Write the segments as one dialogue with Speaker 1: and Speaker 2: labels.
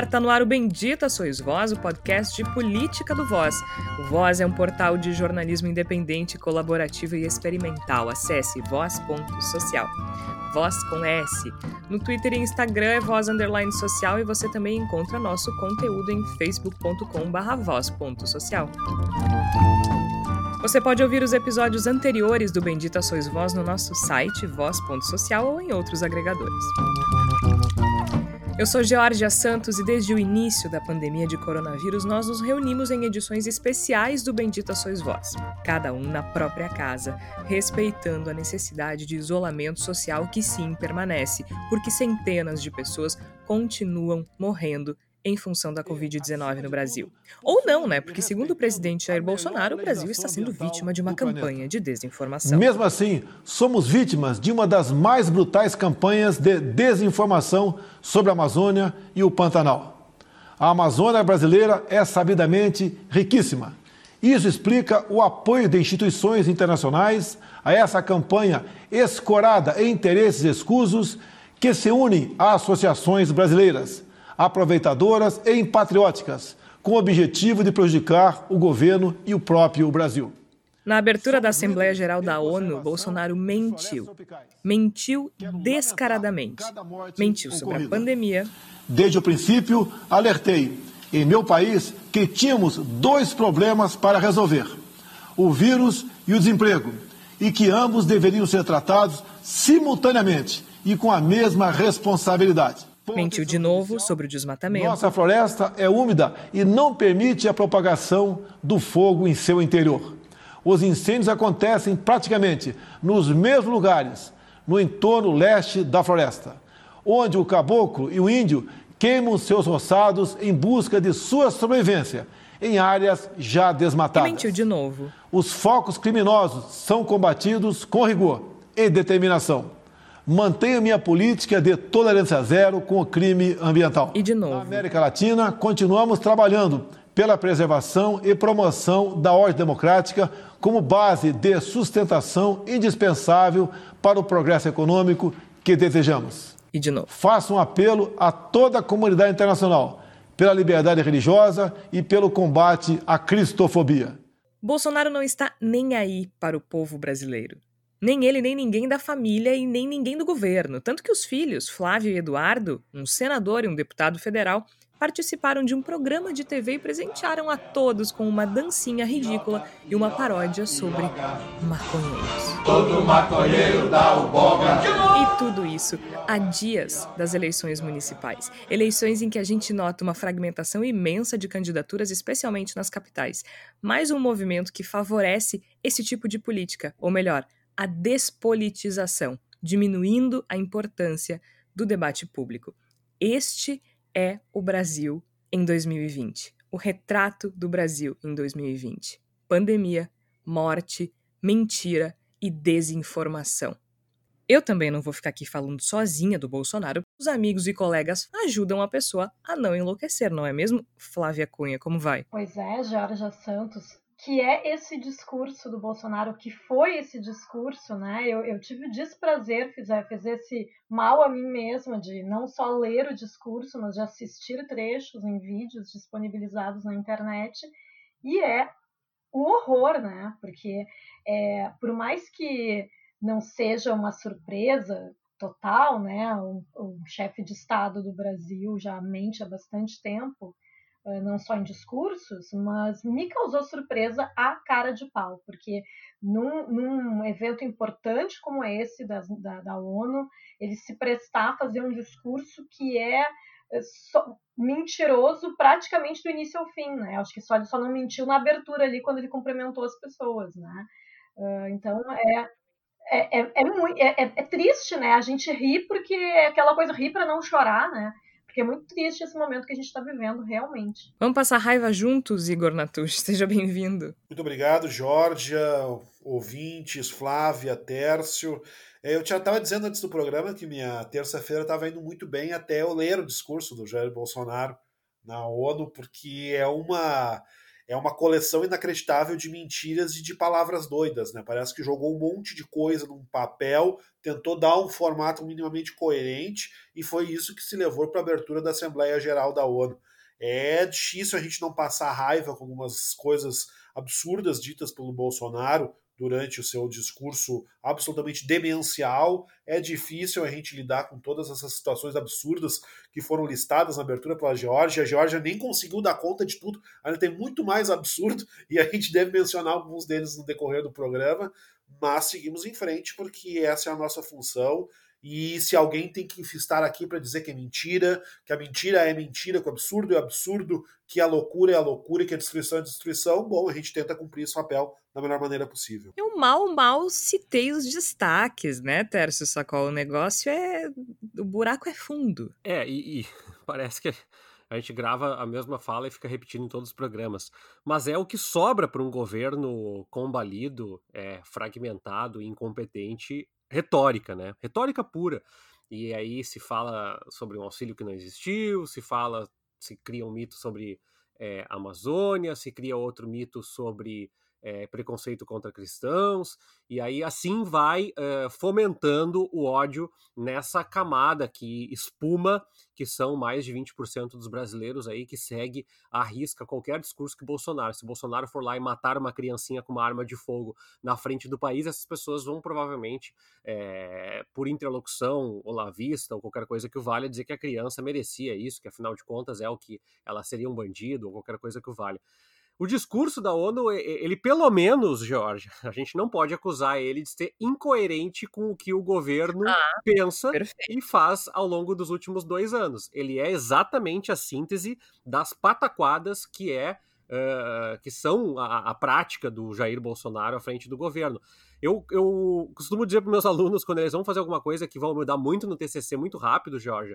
Speaker 1: ar, tá no ar o Bendita Sois Voz, o podcast de política do Voz. O Voz é um portal de jornalismo independente, colaborativo e experimental. Acesse voz.social. Voz com S. No Twitter e Instagram é voz underline social e você também encontra nosso conteúdo em facebook.com voz.social. Você pode ouvir os episódios anteriores do Bendita Sois Voz no nosso site voz.social ou em outros agregadores. Eu sou Georgia Santos e desde o início da pandemia de coronavírus nós nos reunimos em edições especiais do Bendita Sois Vós, cada um na própria casa, respeitando a necessidade de isolamento social que sim permanece, porque centenas de pessoas continuam morrendo em função da Covid-19 no Brasil. Ou não, né? Porque, segundo o presidente Jair Bolsonaro, o Brasil está sendo vítima de uma campanha de desinformação.
Speaker 2: Mesmo assim, somos vítimas de uma das mais brutais campanhas de desinformação sobre a Amazônia e o Pantanal. A Amazônia brasileira é sabidamente riquíssima. Isso explica o apoio de instituições internacionais a essa campanha escorada em interesses escusos que se unem a associações brasileiras aproveitadoras e impatrióticas, com o objetivo de prejudicar o governo e o próprio Brasil.
Speaker 1: Na abertura da Assembleia Geral da ONU, Bolsonaro mentiu. Mentiu descaradamente. Mentiu sobre a pandemia.
Speaker 2: Desde o princípio, alertei em meu país que tínhamos dois problemas para resolver: o vírus e o desemprego, e que ambos deveriam ser tratados simultaneamente e com a mesma responsabilidade.
Speaker 1: Mentiu de novo sobre o desmatamento.
Speaker 2: Nossa floresta é úmida e não permite a propagação do fogo em seu interior. Os incêndios acontecem praticamente nos mesmos lugares, no entorno leste da floresta, onde o caboclo e o índio queimam seus roçados em busca de sua sobrevivência em áreas já desmatadas.
Speaker 1: E mentiu de novo.
Speaker 2: Os focos criminosos são combatidos com rigor e determinação mantenho minha política de tolerância zero com o crime ambiental.
Speaker 1: E de novo.
Speaker 2: Na América Latina, continuamos trabalhando pela preservação e promoção da ordem democrática como base de sustentação indispensável para o progresso econômico que desejamos.
Speaker 1: E de novo.
Speaker 2: Faço um apelo a toda a comunidade internacional pela liberdade religiosa e pelo combate à cristofobia.
Speaker 1: Bolsonaro não está nem aí para o povo brasileiro. Nem ele, nem ninguém da família e nem ninguém do governo. Tanto que os filhos, Flávio e Eduardo, um senador e um deputado federal, participaram de um programa de TV e presentearam a todos com uma dancinha ridícula e uma paródia sobre maconheiros.
Speaker 3: Todo maconheiro dá o boga.
Speaker 1: E tudo isso há dias das eleições municipais. Eleições em que a gente nota uma fragmentação imensa de candidaturas, especialmente nas capitais. Mais um movimento que favorece esse tipo de política, ou melhor, a despolitização, diminuindo a importância do debate público. Este é o Brasil em 2020. O retrato do Brasil em 2020. Pandemia, morte, mentira e desinformação. Eu também não vou ficar aqui falando sozinha do Bolsonaro. Os amigos e colegas ajudam a pessoa a não enlouquecer, não é mesmo, Flávia Cunha? Como vai?
Speaker 4: Pois é, Georgia Santos que é esse discurso do Bolsonaro, que foi esse discurso, né? Eu, eu tive o desprazer, fiz, fiz esse mal a mim mesma de não só ler o discurso, mas de assistir trechos em vídeos disponibilizados na internet, e é o horror, né? Porque é, por mais que não seja uma surpresa total, né? O, o chefe de Estado do Brasil já mente há bastante tempo, não só em discursos, mas me causou surpresa a cara de pau, porque num, num evento importante como esse da, da, ONU, ele se prestar a fazer um discurso que é eh, só, mentiroso praticamente do início ao fim, né? Acho que só ele só não mentiu na abertura ali quando ele cumprimentou as pessoas, né? Uh, então é é, é, é, muito, é, é, triste, né? A gente ri porque é aquela coisa ri para não chorar, né? Porque é muito triste esse momento que a gente está vivendo, realmente.
Speaker 1: Vamos passar raiva juntos, Igor Natush. Seja bem-vindo.
Speaker 5: Muito obrigado, Georgia, ouvintes, Flávia, Tércio. É, eu já estava dizendo antes do programa que minha terça-feira estava indo muito bem até eu ler o discurso do Jair Bolsonaro na ONU, porque é uma é uma coleção inacreditável de mentiras e de palavras doidas, né? Parece que jogou um monte de coisa num papel, tentou dar um formato minimamente coerente e foi isso que se levou para a abertura da Assembleia Geral da ONU. É difícil a gente não passar raiva com algumas coisas absurdas ditas pelo Bolsonaro, durante o seu discurso absolutamente demencial. É difícil a gente lidar com todas essas situações absurdas que foram listadas na abertura pela Geórgia. A Geórgia nem conseguiu dar conta de tudo, ainda tem muito mais absurdo e a gente deve mencionar alguns deles no decorrer do programa. Mas seguimos em frente porque essa é a nossa função e se alguém tem que estar aqui para dizer que é mentira, que a mentira é mentira, que o absurdo é absurdo, que a loucura é a loucura, que a destruição é a destruição, bom, a gente tenta cumprir esse papel da melhor maneira possível.
Speaker 1: Eu mal, mal citei os destaques, né, Tércio Sacol? O negócio é. O buraco é fundo.
Speaker 6: É, e, e parece que a gente grava a mesma fala e fica repetindo em todos os programas. Mas é o que sobra para um governo combalido, é, fragmentado, incompetente retórica, né? Retórica pura. E aí se fala sobre um auxílio que não existiu, se fala, se cria um mito sobre é, Amazônia, se cria outro mito sobre é, preconceito contra cristãos, e aí assim vai é, fomentando o ódio nessa camada que espuma, que são mais de 20% dos brasileiros aí que segue a risca qualquer discurso que Bolsonaro. Se Bolsonaro for lá e matar uma criancinha com uma arma de fogo na frente do país, essas pessoas vão provavelmente, é, por interlocução ou la vista ou qualquer coisa que o valha, dizer que a criança merecia isso, que afinal de contas é o que ela seria um bandido ou qualquer coisa que o valha o discurso da ONU, ele pelo menos, Jorge, a gente não pode acusar ele de ser incoerente com o que o governo ah, pensa perfeito. e faz ao longo dos últimos dois anos. Ele é exatamente a síntese das pataquadas que é uh, que são a, a, prática do Jair Bolsonaro à frente do governo. Eu, eu costumo dizer para meus alunos quando eles vão fazer alguma coisa que vão mudar muito no TCC muito rápido, Jorge,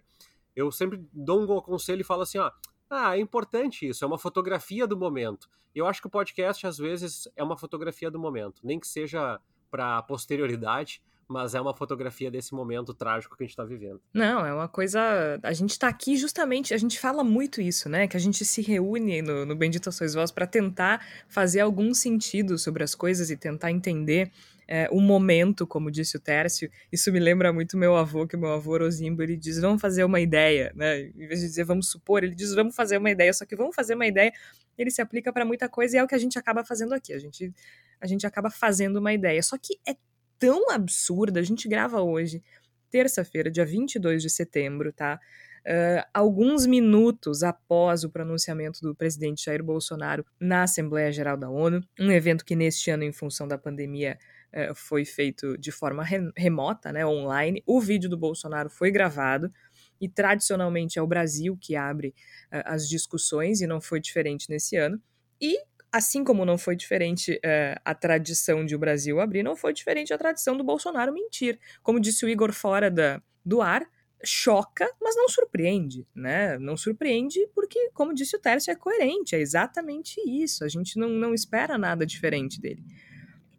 Speaker 6: eu sempre dou um conselho e falo assim, ó, ah, é importante isso, é uma fotografia do momento. Eu acho que o podcast, às vezes, é uma fotografia do momento, nem que seja para posterioridade, mas é uma fotografia desse momento trágico que a gente está vivendo.
Speaker 1: Não, é uma coisa. A gente está aqui justamente, a gente fala muito isso, né? Que a gente se reúne no, no Bendito Sois Vós para tentar fazer algum sentido sobre as coisas e tentar entender é, o momento, como disse o Tércio. Isso me lembra muito meu avô, que o meu avô Rosimbo, ele diz, vamos fazer uma ideia, né? Em vez de dizer vamos supor, ele diz, vamos fazer uma ideia, só que vamos fazer uma ideia, ele se aplica para muita coisa e é o que a gente acaba fazendo aqui. A gente, a gente acaba fazendo uma ideia. Só que é tão absurda, a gente grava hoje, terça-feira, dia 22 de setembro, tá? Uh, alguns minutos após o pronunciamento do presidente Jair Bolsonaro na Assembleia Geral da ONU, um evento que neste ano, em função da pandemia, é, foi feito de forma re remota, né, online. O vídeo do Bolsonaro foi gravado e tradicionalmente é o Brasil que abre uh, as discussões e não foi diferente nesse ano. E assim como não foi diferente uh, a tradição de o Brasil abrir, não foi diferente a tradição do Bolsonaro mentir. Como disse o Igor fora da, do ar, choca, mas não surpreende, né? Não surpreende porque, como disse o Tércio, é coerente, é exatamente isso. A gente não, não espera nada diferente dele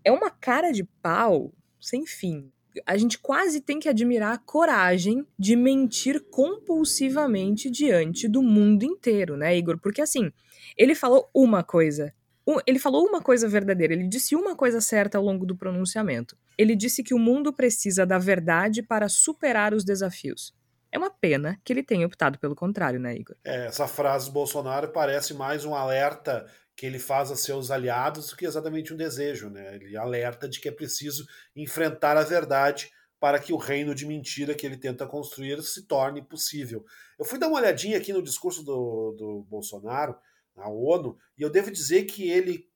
Speaker 1: é uma cara de pau sem fim. A gente quase tem que admirar a coragem de mentir compulsivamente diante do mundo inteiro, né, Igor? Porque assim, ele falou uma coisa. Ele falou uma coisa verdadeira, ele disse uma coisa certa ao longo do pronunciamento. Ele disse que o mundo precisa da verdade para superar os desafios. É uma pena que ele tenha optado pelo contrário, né, Igor?
Speaker 5: É, essa frase do Bolsonaro parece mais um alerta que ele faz a seus aliados do que exatamente um desejo. Né? Ele alerta de que é preciso enfrentar a verdade para que o reino de mentira que ele tenta construir se torne possível. Eu fui dar uma olhadinha aqui no discurso do, do Bolsonaro na ONU e eu devo dizer que ele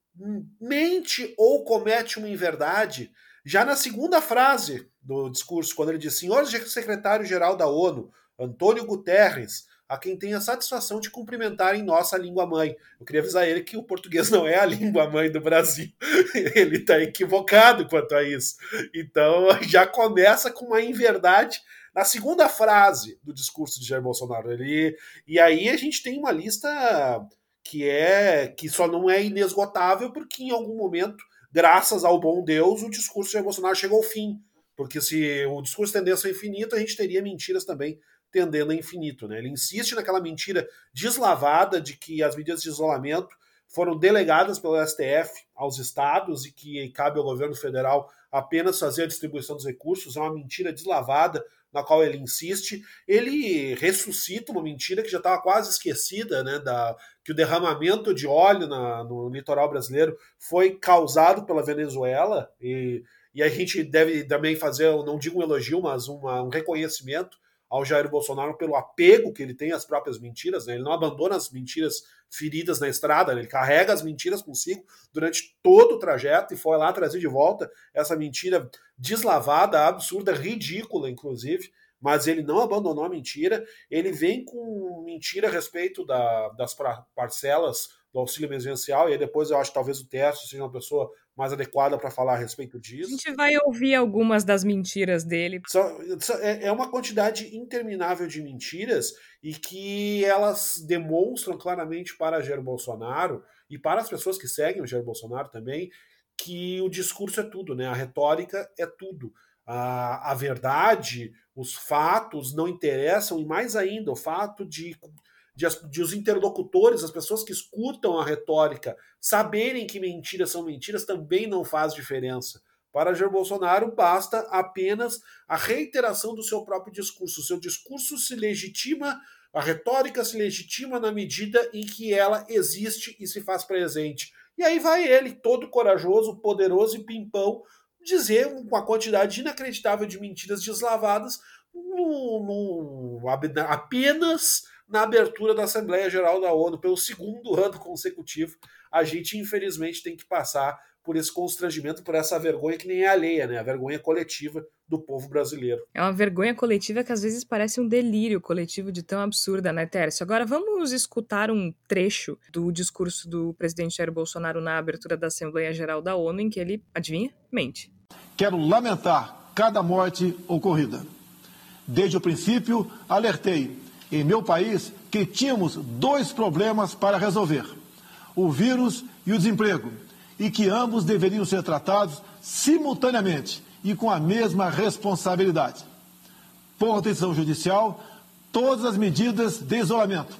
Speaker 5: mente ou comete uma inverdade já na segunda frase do discurso, quando ele diz: Senhor secretário-geral da ONU, Antônio Guterres, a quem tem a satisfação de cumprimentar em nossa língua mãe. Eu queria avisar ele que o português não é a língua mãe do Brasil. ele está equivocado quanto a isso. Então já começa com uma inverdade na segunda frase do discurso de Jair Bolsonaro. Ele, e aí a gente tem uma lista que é que só não é inesgotável porque em algum momento, graças ao bom Deus, o discurso de Jair Bolsonaro chegou ao fim. Porque se o discurso tendesse ao infinito, a gente teria mentiras também tendendo a infinito. Né? Ele insiste naquela mentira deslavada de que as medidas de isolamento foram delegadas pelo STF aos estados e que cabe ao governo federal apenas fazer a distribuição dos recursos. É uma mentira deslavada na qual ele insiste. Ele ressuscita uma mentira que já estava quase esquecida, né, da, que o derramamento de óleo na, no litoral brasileiro foi causado pela Venezuela e, e a gente deve também fazer, não digo um elogio, mas uma, um reconhecimento ao Jair Bolsonaro pelo apego que ele tem às próprias mentiras. Né? Ele não abandona as mentiras feridas na estrada, né? ele carrega as mentiras consigo durante todo o trajeto e foi lá trazer de volta essa mentira deslavada, absurda, ridícula, inclusive. Mas ele não abandonou a mentira, ele vem com mentira a respeito da, das parcelas do auxílio emergencial, e aí depois eu acho que talvez o Tércio seja uma pessoa mais adequada para falar a respeito disso.
Speaker 1: A gente vai ouvir algumas das mentiras dele.
Speaker 5: É, é uma quantidade interminável de mentiras e que elas demonstram claramente para Jair Bolsonaro e para as pessoas que seguem o Jair Bolsonaro também que o discurso é tudo, né? A retórica é tudo. A, a verdade, os fatos não interessam e mais ainda o fato de de, de, os interlocutores, as pessoas que escutam a retórica, saberem que mentiras são mentiras também não faz diferença. Para Jair Bolsonaro, basta apenas a reiteração do seu próprio discurso. O seu discurso se legitima, a retórica se legitima na medida em que ela existe e se faz presente. E aí vai ele, todo corajoso, poderoso e pimpão, dizer uma quantidade inacreditável de mentiras deslavadas no, no, apenas na abertura da Assembleia Geral da ONU pelo segundo ano consecutivo. A gente, infelizmente, tem que passar por esse constrangimento, por essa vergonha que nem é alheia, né? A vergonha coletiva do povo brasileiro.
Speaker 1: É uma vergonha coletiva que às vezes parece um delírio coletivo de tão absurda, né, Tércio? Agora vamos escutar um trecho do discurso do presidente Jair Bolsonaro na abertura da Assembleia Geral da ONU, em que ele, adivinha, mente.
Speaker 2: Quero lamentar cada morte ocorrida. Desde o princípio, alertei em meu país que tínhamos dois problemas para resolver: o vírus e o desemprego, e que ambos deveriam ser tratados simultaneamente e com a mesma responsabilidade. Por decisão judicial, todas as medidas de isolamento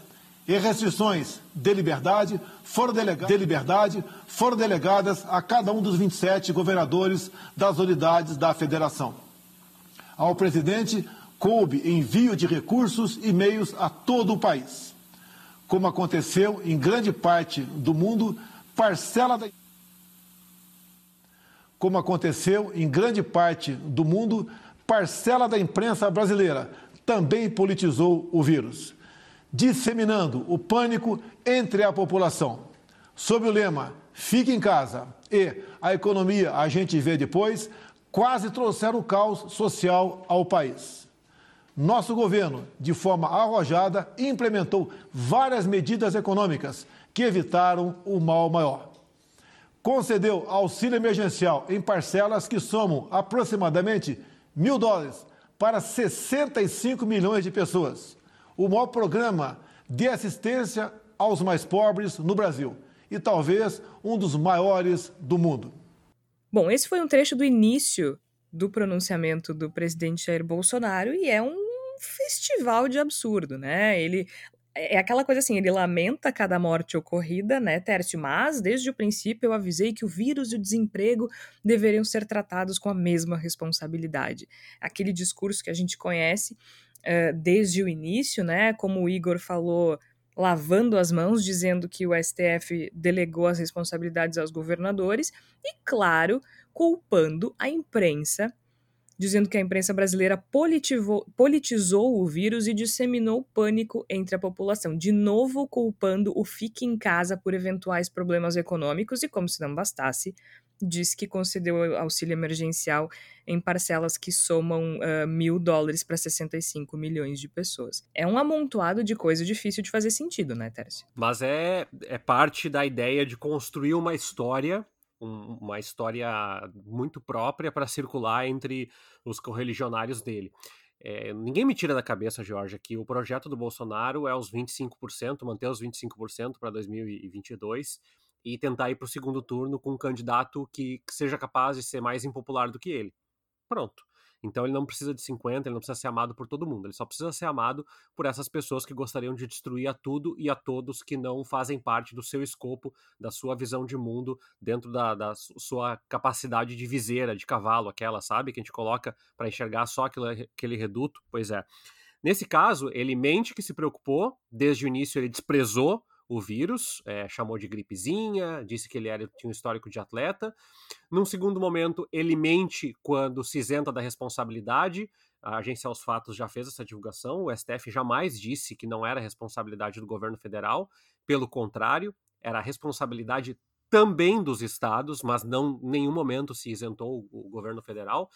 Speaker 2: e restrições de liberdade foram, delega de liberdade foram delegadas a cada um dos 27 governadores das unidades da federação. Ao presidente coube envio de recursos e meios a todo o país. Como aconteceu em grande parte do mundo, parcela da como aconteceu em grande parte do mundo, parcela da imprensa brasileira também politizou o vírus, disseminando o pânico entre a população. Sob o lema Fique em casa e a economia a gente vê depois, quase trouxeram o caos social ao país. Nosso governo, de forma arrojada, implementou várias medidas econômicas que evitaram o mal maior. Concedeu auxílio emergencial em parcelas que somam aproximadamente mil dólares para 65 milhões de pessoas. O maior programa de assistência aos mais pobres no Brasil e talvez um dos maiores do mundo.
Speaker 1: Bom, esse foi um trecho do início do pronunciamento do presidente Jair Bolsonaro e é um festival de absurdo, né? Ele é, é aquela coisa assim, ele lamenta cada morte ocorrida, né, Tércio? Mas, desde o princípio, eu avisei que o vírus e o desemprego deveriam ser tratados com a mesma responsabilidade. Aquele discurso que a gente conhece uh, desde o início, né? Como o Igor falou, lavando as mãos, dizendo que o STF delegou as responsabilidades aos governadores, e, claro, culpando a imprensa dizendo que a imprensa brasileira politizou o vírus e disseminou pânico entre a população, de novo culpando o fique em casa por eventuais problemas econômicos e, como se não bastasse, diz que concedeu auxílio emergencial em parcelas que somam uh, mil dólares para 65 milhões de pessoas. É um amontoado de coisa difícil de fazer sentido, né, Tércio?
Speaker 6: Mas é, é parte da ideia de construir uma história um, uma história muito própria para circular entre os correligionários dele. É, ninguém me tira da cabeça, Jorge, que o projeto do Bolsonaro é os 25%, manter os 25% para 2022 e tentar ir para o segundo turno com um candidato que, que seja capaz de ser mais impopular do que ele. Pronto. Então ele não precisa de 50, ele não precisa ser amado por todo mundo, ele só precisa ser amado por essas pessoas que gostariam de destruir a tudo e a todos que não fazem parte do seu escopo, da sua visão de mundo, dentro da, da sua capacidade de viseira, de cavalo, aquela, sabe? Que a gente coloca para enxergar só aquele, aquele reduto. Pois é. Nesse caso, ele mente que se preocupou, desde o início ele desprezou o vírus, é, chamou de gripezinha, disse que ele era, tinha um histórico de atleta. Num segundo momento, ele mente quando se isenta da responsabilidade. A agência aos fatos já fez essa divulgação. O STF jamais disse que não era responsabilidade do governo federal. Pelo contrário, era responsabilidade também dos estados, mas não em nenhum momento se isentou o, o governo federal.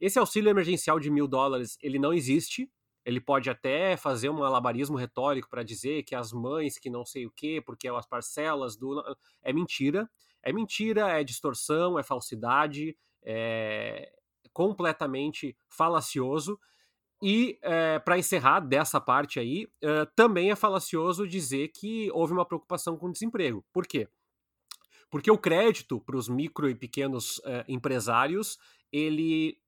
Speaker 6: Esse auxílio emergencial de mil dólares, ele não existe, ele pode até fazer um alabarismo retórico para dizer que as mães que não sei o quê, porque as parcelas do. É mentira. É mentira, é distorção, é falsidade, é completamente falacioso. E é, para encerrar dessa parte aí, é, também é falacioso dizer que houve uma preocupação com o desemprego. Por quê? Porque o crédito para os micro e pequenos é, empresários ele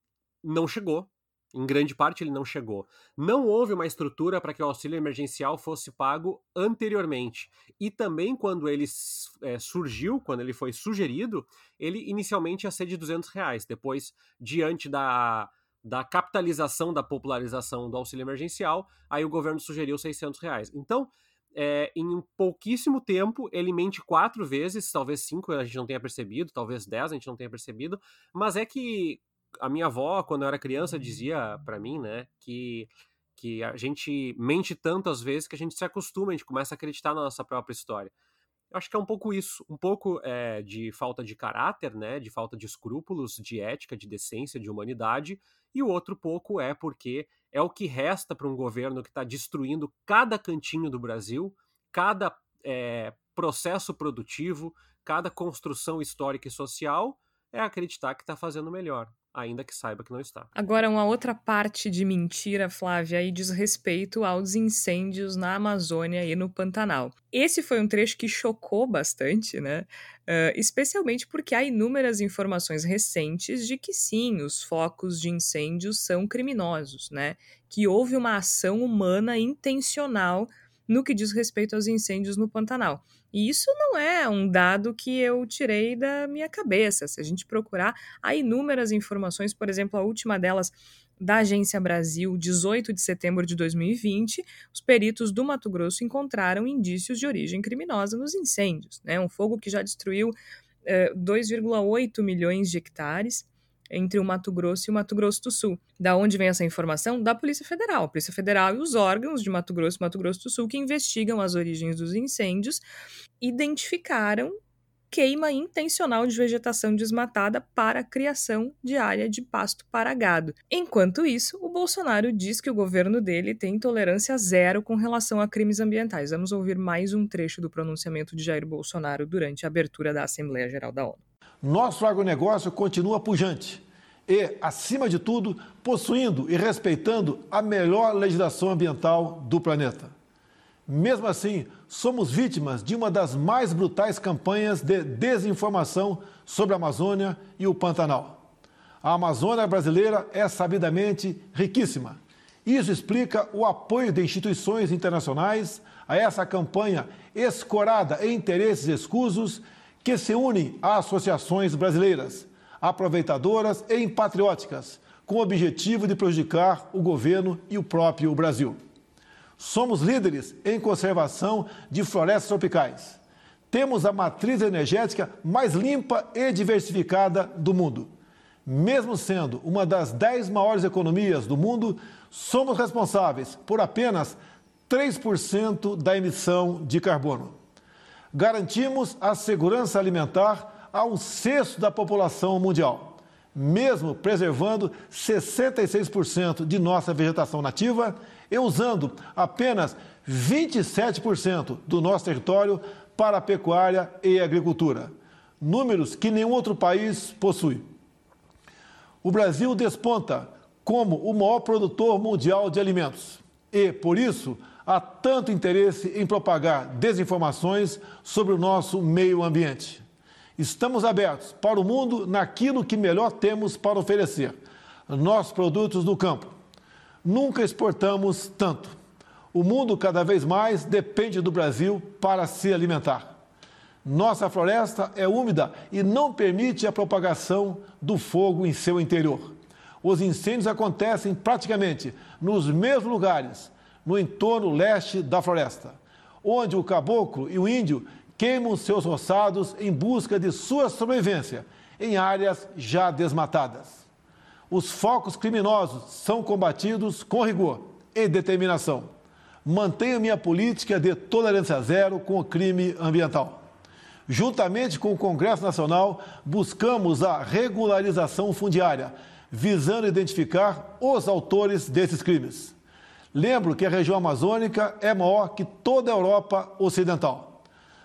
Speaker 6: não chegou em grande parte ele não chegou. Não houve uma estrutura para que o auxílio emergencial fosse pago anteriormente. E também quando ele é, surgiu, quando ele foi sugerido, ele inicialmente ia ser de 200 reais. Depois, diante da, da capitalização, da popularização do auxílio emergencial, aí o governo sugeriu 600 reais. Então, é, em pouquíssimo tempo, ele mente quatro vezes, talvez cinco a gente não tenha percebido, talvez dez a gente não tenha percebido, mas é que a minha avó, quando eu era criança, dizia para mim, né, que, que a gente mente tanto às vezes que a gente se acostuma, a gente começa a acreditar na nossa própria história. Eu acho que é um pouco isso, um pouco é, de falta de caráter, né, de falta de escrúpulos, de ética, de decência, de humanidade, e o outro pouco é porque é o que resta para um governo que está destruindo cada cantinho do Brasil, cada é, processo produtivo, cada construção histórica e social, é acreditar que está fazendo melhor ainda que saiba que não está.
Speaker 1: Agora, uma outra parte de mentira, Flávia, aí diz respeito aos incêndios na Amazônia e no Pantanal. Esse foi um trecho que chocou bastante, né? Uh, especialmente porque há inúmeras informações recentes de que sim, os focos de incêndios são criminosos, né? Que houve uma ação humana intencional no que diz respeito aos incêndios no Pantanal. E isso não é um dado que eu tirei da minha cabeça. Se a gente procurar, há inúmeras informações, por exemplo, a última delas da Agência Brasil, 18 de setembro de 2020, os peritos do Mato Grosso encontraram indícios de origem criminosa nos incêndios. Né? Um fogo que já destruiu 2,8 eh, milhões de hectares entre o Mato Grosso e o Mato Grosso do Sul. Da onde vem essa informação? Da Polícia Federal. A Polícia Federal e os órgãos de Mato Grosso e Mato Grosso do Sul que investigam as origens dos incêndios identificaram queima intencional de vegetação desmatada para a criação de área de pasto para gado. Enquanto isso, o Bolsonaro diz que o governo dele tem tolerância zero com relação a crimes ambientais. Vamos ouvir mais um trecho do pronunciamento de Jair Bolsonaro durante a abertura da Assembleia Geral da ONU.
Speaker 2: Nosso agronegócio continua pujante e, acima de tudo, possuindo e respeitando a melhor legislação ambiental do planeta. Mesmo assim, somos vítimas de uma das mais brutais campanhas de desinformação sobre a Amazônia e o Pantanal. A Amazônia brasileira é sabidamente riquíssima. Isso explica o apoio de instituições internacionais a essa campanha escorada em interesses escusos que se unem a associações brasileiras, aproveitadoras e patrióticas, com o objetivo de prejudicar o governo e o próprio Brasil. Somos líderes em conservação de florestas tropicais. Temos a matriz energética mais limpa e diversificada do mundo. Mesmo sendo uma das dez maiores economias do mundo, somos responsáveis por apenas 3% da emissão de carbono garantimos a segurança alimentar a um sexto da população mundial, mesmo preservando 66% de nossa vegetação nativa e usando apenas 27% do nosso território para a pecuária e agricultura, números que nenhum outro país possui. O Brasil desponta como o maior produtor mundial de alimentos e, por isso, há tanto interesse em propagar desinformações sobre o nosso meio ambiente. Estamos abertos para o mundo naquilo que melhor temos para oferecer. nossos produtos do campo. Nunca exportamos tanto. O mundo cada vez mais depende do Brasil para se alimentar. Nossa floresta é úmida e não permite a propagação do fogo em seu interior. Os incêndios acontecem praticamente nos mesmos lugares, no entorno leste da floresta, onde o caboclo e o índio queimam seus roçados em busca de sua sobrevivência em áreas já desmatadas. Os focos criminosos são combatidos com rigor e determinação. Mantenho minha política de tolerância zero com o crime ambiental. Juntamente com o Congresso Nacional, buscamos a regularização fundiária, visando identificar os autores desses crimes. Lembro que a região amazônica é maior que toda a Europa Ocidental.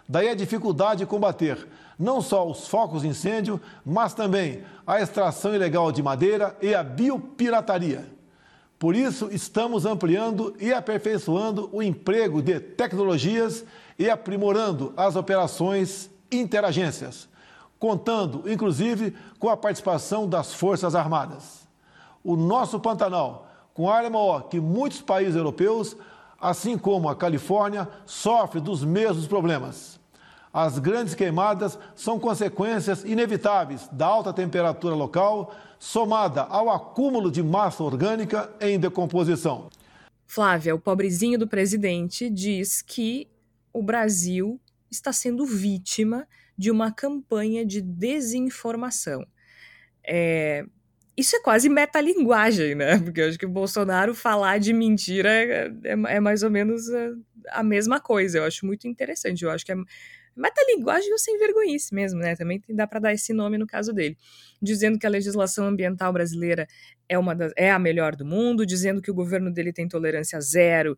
Speaker 2: Daí a dificuldade de combater não só os focos de incêndio, mas também a extração ilegal de madeira e a biopirataria. Por isso, estamos ampliando e aperfeiçoando o emprego de tecnologias e aprimorando as operações interagências, contando, inclusive, com a participação das Forças Armadas. O nosso Pantanal, com área maior que muitos países europeus, assim como a Califórnia, sofre dos mesmos problemas. As grandes queimadas são consequências inevitáveis da alta temperatura local, somada ao acúmulo de massa orgânica em decomposição.
Speaker 1: Flávia, o pobrezinho do presidente diz que o Brasil está sendo vítima de uma campanha de desinformação. É, isso é quase metalinguagem, né? Porque eu acho que o Bolsonaro falar de mentira é, é, é mais ou menos a, a, mesma coisa. Eu acho muito interessante. Eu acho que é metalinguagem ou sem vergonhice mesmo, né? Também dá para dar esse nome no caso dele. Dizendo que a legislação ambiental brasileira é, uma das, é a melhor do mundo, dizendo que o governo dele tem tolerância zero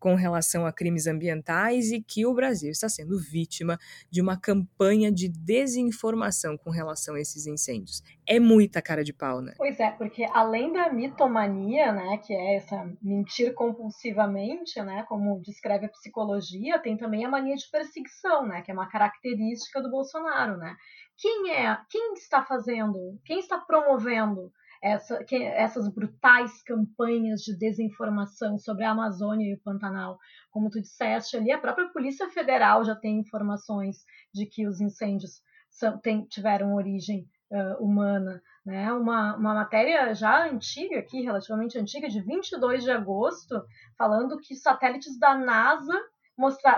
Speaker 1: com relação a crimes ambientais e que o Brasil está sendo vítima de uma campanha de desinformação com relação a esses incêndios. É muita cara de pau, né?
Speaker 4: Pois é, porque além da mitomania, né, que é essa mentir compulsivamente, né, como descreve a psicologia, tem também a mania de perseguição, né, que é uma característica do Bolsonaro, né? Quem é, quem está fazendo, quem está promovendo essa, que, essas brutais campanhas de desinformação sobre a Amazônia e o Pantanal. Como tu disseste ali, a própria Polícia Federal já tem informações de que os incêndios são, tem, tiveram origem uh, humana. Né? Uma, uma matéria já antiga aqui, relativamente antiga, de 22 de agosto, falando que satélites da NASA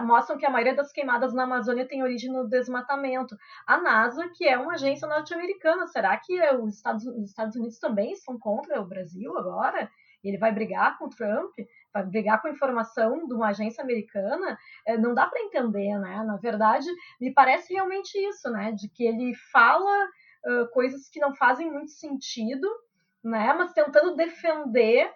Speaker 4: mostram que a maioria das queimadas na Amazônia tem origem no desmatamento. A NASA, que é uma agência norte-americana, será que os Estados, os Estados Unidos também estão contra o Brasil agora? Ele vai brigar com o Trump? Vai brigar com a informação de uma agência americana? É, não dá para entender, né? Na verdade, me parece realmente isso, né? De que ele fala uh, coisas que não fazem muito sentido, né? Mas tentando defender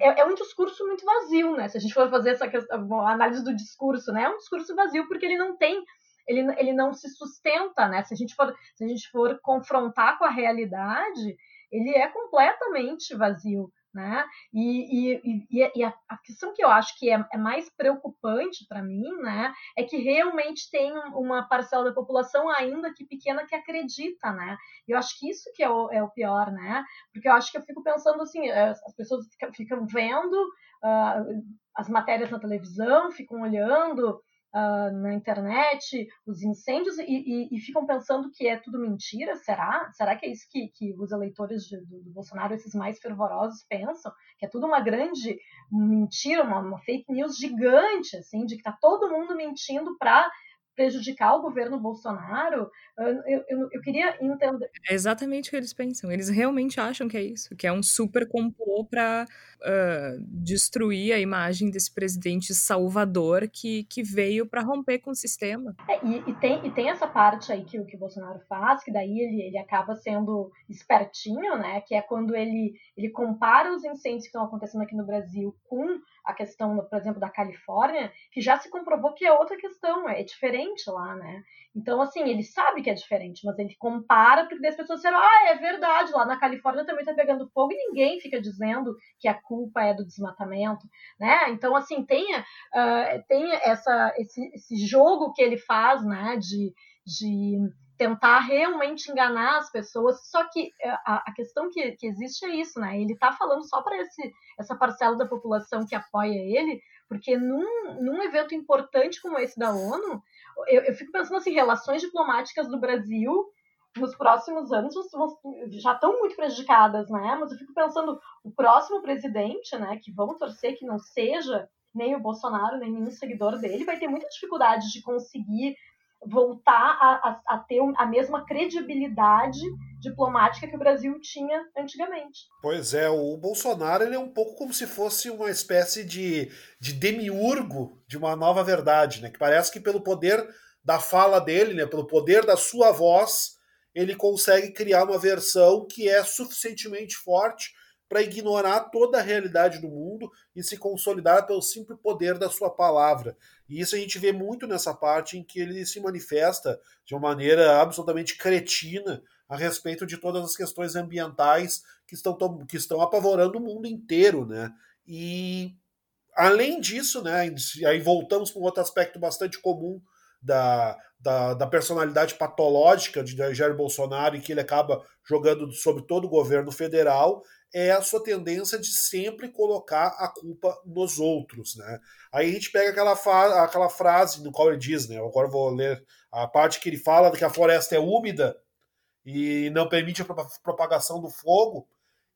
Speaker 4: é, é, um discurso muito vazio, né? Se a gente for fazer essa questão, análise do discurso, né? É um discurso vazio porque ele não tem, ele, ele não se sustenta, né? Se a gente for, se a gente for confrontar com a realidade, ele é completamente vazio. Né? E, e, e, a, a, questão que eu acho que é, é mais preocupante para mim né, é que realmente tem uma parcela da população, ainda que pequena, que acredita. Né? Eu acho que isso que é o, é o pior, né? porque eu acho que eu fico pensando assim: eh, as pessoas ficam vendo uh, as matérias na televisão, ficam olhando uh, na internet, os incêndios, e, e, e, ficam pensando que é tudo mentira? Será? Será que é isso que, que os eleitores de, do, do, Bolsonaro, esses mais fervorosos, pensam? Que é tudo uma grande mentira, uma, uma fake news gigante, assim, de que está todo mundo mentindo para prejudicar o governo Bolsonaro, eu, eu, eu, queria entender.
Speaker 1: É exatamente o que eles pensam. Eles realmente acham que é isso, que é um super complô para uh, destruir a imagem desse presidente salvador que, que veio para romper com o sistema.
Speaker 4: É, e, e, tem, e tem essa parte aí que, que o Bolsonaro faz, que daí ele, ele acaba sendo espertinho, né? Que é quando ele, ele compara os incêndios que estão acontecendo aqui no Brasil com a questão, por exemplo, da Califórnia, que já se comprovou que é outra questão, é diferente lá, né? Então, assim, ele sabe que é diferente, mas ele compara porque as pessoas disseram, ah, é verdade, lá na Califórnia também tá pegando fogo e ninguém fica dizendo que a culpa é do desmatamento, né? Então, assim, tem, uh, tem essa, esse, esse jogo que ele faz, né, de, de tentar realmente enganar as pessoas. Só que é, a, a questão que, que, existe é isso, né? Ele está falando só para essa parcela da população que apoia ele, porque num, num evento importante como esse da ONU, eu, eu fico pensando assim, relações diplomáticas do Brasil nos próximos anos já estão muito prejudicadas, né? Mas eu fico pensando, o próximo presidente, né, que vamos torcer que não seja nem o Bolsonaro, nem nenhum seguidor dele, vai ter muita dificuldade de conseguir voltar a, a, a, ter a mesma credibilidade diplomática que o Brasil tinha antigamente.
Speaker 5: Pois é, o Bolsonaro ele é um pouco como se fosse uma espécie de, de demiurgo de uma nova verdade, né? Que parece que pelo poder da fala dele, né, pelo poder da sua voz, ele consegue criar uma versão que é suficientemente forte para ignorar toda a realidade do mundo e se consolidar pelo simples poder da sua palavra. E isso a gente vê muito nessa parte em que ele se manifesta de uma maneira absolutamente cretina a respeito de todas as questões ambientais que estão, que estão apavorando o mundo inteiro, né? E além disso, né, aí voltamos para um outro aspecto bastante comum da, da, da, personalidade patológica de Jair Bolsonaro e que ele acaba jogando sobre todo o governo federal, é a sua tendência de sempre colocar a culpa nos outros, né? Aí a gente pega aquela, aquela frase no qual ele diz, né? Agora vou ler a parte que ele fala de que a floresta é úmida e não permite a propagação do fogo.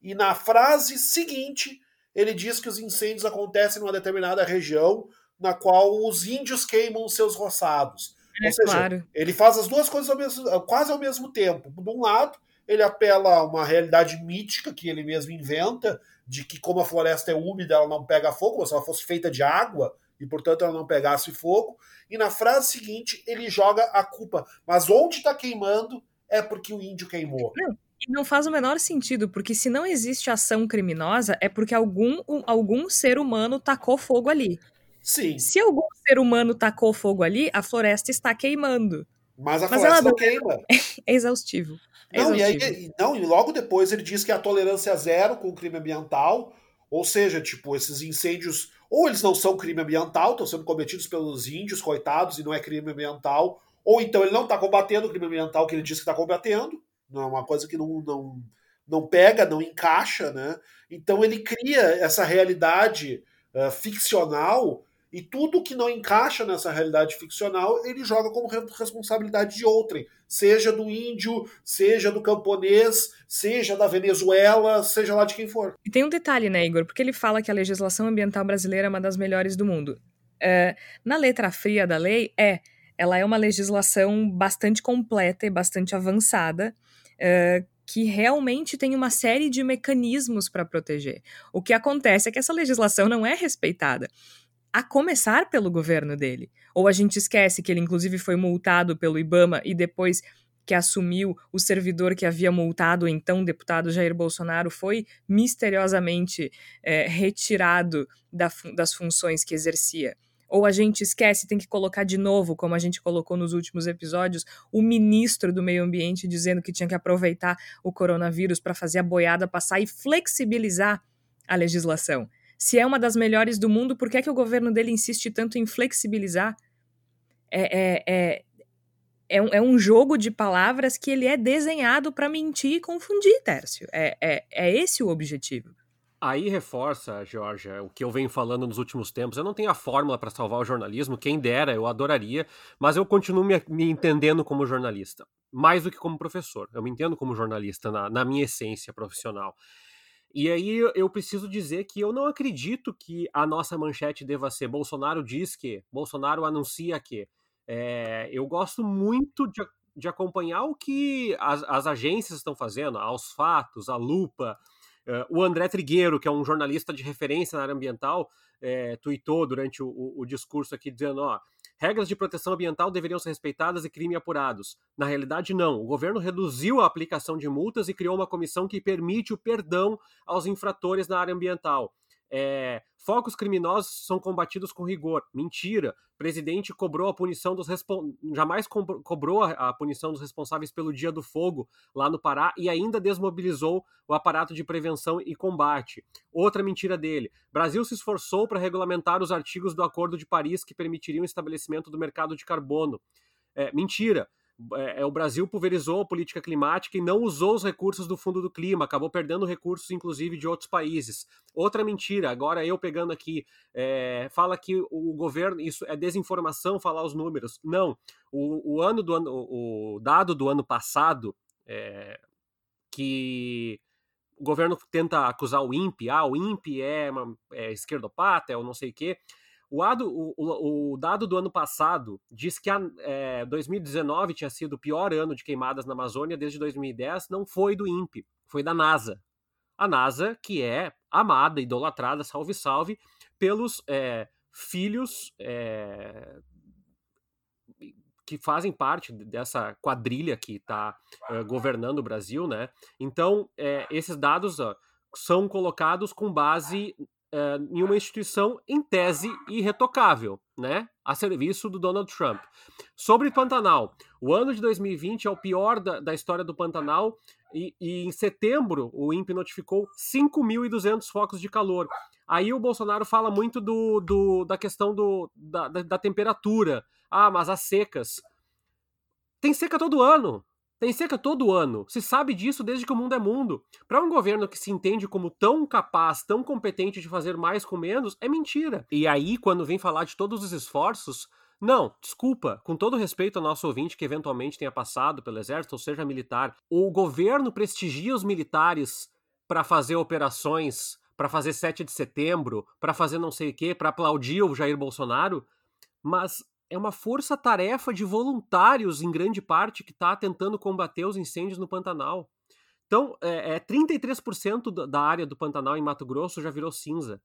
Speaker 5: E na frase seguinte, ele diz que os incêndios acontecem numa determinada região na qual os índios queimam seus roçados.
Speaker 1: É, Ou seja, claro.
Speaker 5: ele faz as duas coisas ao mesmo, quase ao mesmo tempo. De um lado, ele apela a uma realidade mítica que ele mesmo inventa, de que como a floresta é úmida, ela não pega fogo, como se ela fosse feita de água, e portanto ela não pegasse fogo. E na frase seguinte, ele joga a culpa. Mas onde está queimando é porque o índio queimou.
Speaker 1: Não. E não faz o menor sentido, porque se não existe ação criminosa, é porque algum, algum ser humano tacou fogo ali.
Speaker 5: Sim.
Speaker 1: Se algum ser humano tacou fogo ali, a floresta está queimando.
Speaker 5: Mas a Mas floresta não queima.
Speaker 1: É exaustivo.
Speaker 5: Não e, aí, não, e logo depois ele diz que a tolerância zero com o crime ambiental, ou seja, tipo, esses incêndios, ou eles não são crime ambiental, estão sendo cometidos pelos índios, coitados, e não é crime ambiental, ou então ele não está combatendo o crime ambiental que ele diz que está combatendo, não é uma coisa que não, não, não pega, não encaixa, né? Então ele cria essa realidade uh, ficcional e tudo que não encaixa nessa realidade ficcional, ele joga como responsabilidade de outrem, seja do índio, seja do camponês, seja da Venezuela, seja lá de quem for.
Speaker 1: E tem um detalhe, né, Igor? Porque ele fala que a legislação ambiental brasileira é uma das melhores do mundo. É, na letra fria da lei, é. Ela é uma legislação bastante completa e bastante avançada. É, que realmente tem uma série de mecanismos para proteger. O que acontece é que essa legislação não é respeitada a começar pelo governo dele. Ou a gente esquece que ele, inclusive, foi multado pelo Ibama e depois que assumiu o servidor que havia multado o então deputado Jair Bolsonaro foi misteriosamente é, retirado da, das funções que exercia. Ou a gente esquece, tem que colocar de novo, como a gente colocou nos últimos episódios, o ministro do Meio Ambiente dizendo que tinha que aproveitar o coronavírus para fazer a boiada passar e flexibilizar a legislação. Se é uma das melhores do mundo, por que, é que o governo dele insiste tanto em flexibilizar? É, é, é, é, um, é um jogo de palavras que ele é desenhado para mentir e confundir, Tércio. É, é, é esse o objetivo.
Speaker 6: Aí reforça, Georgia, o que eu venho falando nos últimos tempos. Eu não tenho a fórmula para salvar o jornalismo, quem dera, eu adoraria, mas eu continuo me, me, entendendo como jornalista, mais do que como professor. Eu me entendo como jornalista na, na minha essência profissional. E aí eu preciso dizer que eu não acredito que a nossa manchete deva ser Bolsonaro diz que, Bolsonaro anuncia que. É, eu gosto muito de, de acompanhar o que as, as, agências estão fazendo, aos fatos, a lupa. Uh, o André Trigueiro, que é um jornalista de referência na área ambiental, é, tuitou durante o, o, o discurso aqui dizendo: ó, Regras de proteção ambiental deveriam ser respeitadas e crime apurados. Na realidade, não. O governo reduziu a aplicação de multas e criou uma comissão que permite o perdão aos infratores na área ambiental. É, focos criminosos são combatidos com rigor. Mentira. O presidente cobrou a punição dos jamais co cobrou a, punição dos responsáveis pelo Dia do Fogo lá no Pará e ainda desmobilizou o aparato de prevenção e combate. Outra mentira dele. Brasil se esforçou para regulamentar os artigos do Acordo de Paris que permitiriam o estabelecimento do mercado de carbono. É, mentira. É, é, o Brasil pulverizou a política climática e não usou os recursos do Fundo do Clima, acabou perdendo recursos, inclusive, de outros países. Outra mentira, agora eu pegando aqui, é, fala que o governo, isso é desinformação falar os números. Não, o, o ano do ano, o, dado do ano passado, é, que o governo tenta acusar o INPE, ah, o INPE é, uma, é esquerdopata, é o não sei o quê. O, ado, o, o, dado do ano passado diz que a, é, 2019 tinha sido o pior ano de queimadas na Amazônia desde 2010, não foi do INPE, foi da NASA. A NASA, que é amada, idolatrada, salve, salve, pelos é, filhos é, que fazem parte dessa quadrilha que está é, governando o Brasil, né? Então, é, esses dados são colocados com base é, em uma instituição em tese irretocável, né, a serviço do Donald Trump. Sobre Pantanal, o ano de 2020 é o pior da, da história do Pantanal e, e, em setembro o INPE notificou 5.200 focos de calor. Aí o Bolsonaro fala muito do, do da questão do, da, da, da temperatura. Ah, mas as secas. Tem seca todo ano. Tem seca todo ano. Se sabe disso desde que o mundo é mundo. Para um governo que se entende como tão capaz, tão competente de fazer mais com menos, é mentira. E aí, quando vem falar de todos os esforços, não, desculpa, com todo respeito ao nosso ouvinte que eventualmente tenha passado pelo exército ou seja militar, o governo prestigia os militares para fazer operações, para fazer 7 de setembro, para fazer não sei o quê, para aplaudir o Jair Bolsonaro, mas é uma força-tarefa de voluntários, em grande parte, que está tentando combater os incêndios no Pantanal. Então, é, é 33% da área do Pantanal em Mato Grosso já virou cinza.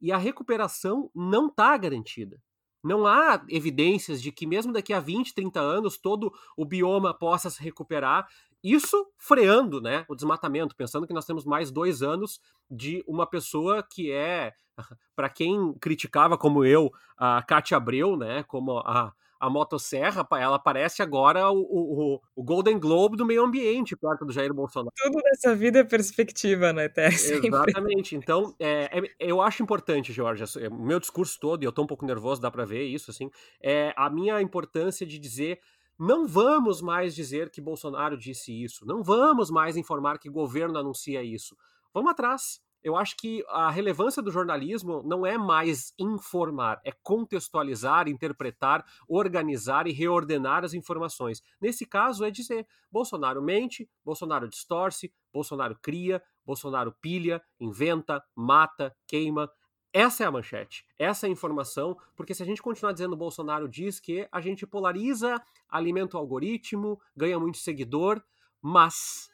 Speaker 6: E a recuperação não está garantida. Não há evidências de que, mesmo daqui a 20, 30 anos, todo o bioma possa se recuperar. Isso freando né, o desmatamento, pensando que nós temos mais dois anos de uma pessoa que é, para quem criticava como eu, a Cátia Abreu, né, como a, a motosserra, ela parece agora o, o, o, Golden Globe do meio ambiente, perto do Jair Bolsonaro.
Speaker 1: Tudo nessa vida é perspectiva, né, Té?
Speaker 6: Exatamente. Então, é, é, eu acho importante, Jorge, o meu discurso todo, e eu tô um pouco nervoso, dá para ver isso, assim, é a minha importância de dizer não vamos mais dizer que Bolsonaro disse isso, não vamos mais informar que governo anuncia isso. Vamos atrás eu acho que a relevância do jornalismo não é mais informar, é contextualizar, interpretar, organizar e reordenar as informações. Nesse caso, é dizer: Bolsonaro mente, Bolsonaro distorce, Bolsonaro cria, Bolsonaro pilha, inventa, mata, queima. Essa é a manchete, essa é a informação, porque se a gente continuar dizendo Bolsonaro diz que a gente polariza, alimenta o algoritmo, ganha muito seguidor, mas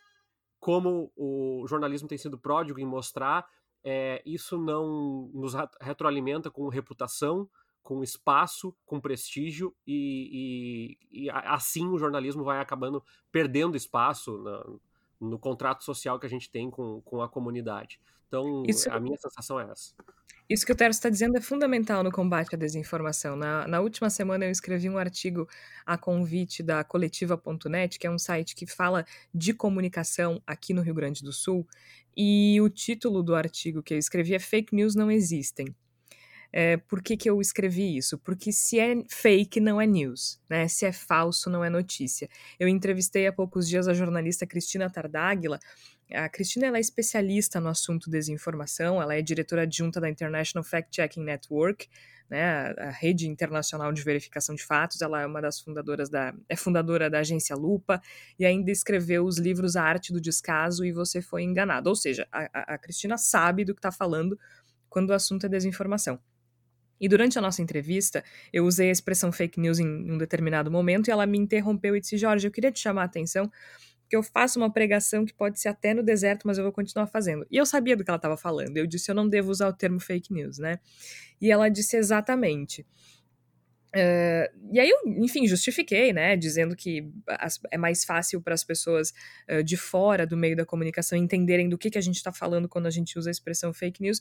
Speaker 6: como o jornalismo tem sido pródigo em mostrar, é, isso não nos retroalimenta com reputação, com espaço, com prestígio, e, e, e assim o jornalismo vai acabando perdendo espaço na, no contrato social que a gente tem com, com a comunidade. Então, isso... a minha sensação é essa.
Speaker 1: Isso que o Tero está dizendo é fundamental no combate à desinformação. Na, na última semana eu escrevi um artigo a convite da coletiva.net, que é um site que fala de comunicação aqui no Rio Grande do Sul, e o título do artigo que eu escrevi é Fake News Não Existem. É, por que, que eu escrevi isso? Porque se é fake, não é news, né? Se é falso, não é notícia. Eu entrevistei há poucos dias a jornalista Cristina Tardáguila, a Cristina é especialista no assunto desinformação, ela é diretora adjunta da International Fact Checking Network, né, a rede internacional de verificação de fatos. Ela é uma das fundadoras da é fundadora da agência Lupa e ainda escreveu os livros A Arte do Descaso e Você Foi Enganado. Ou seja, a, a Cristina sabe do que está falando quando o assunto é desinformação. E durante a nossa entrevista, eu usei a expressão fake news em um determinado momento e ela me interrompeu e disse: Jorge, eu queria te chamar a atenção que eu faço uma pregação que pode ser até no deserto, mas eu vou continuar fazendo. E eu sabia do que ela estava falando. Eu disse, eu não devo usar o termo fake news, né? E ela disse exatamente. Uh, e aí eu, enfim, justifiquei, né, dizendo que as, é mais fácil para as pessoas uh, de fora do meio da comunicação entenderem do que, que a gente está falando quando a gente usa a expressão fake news,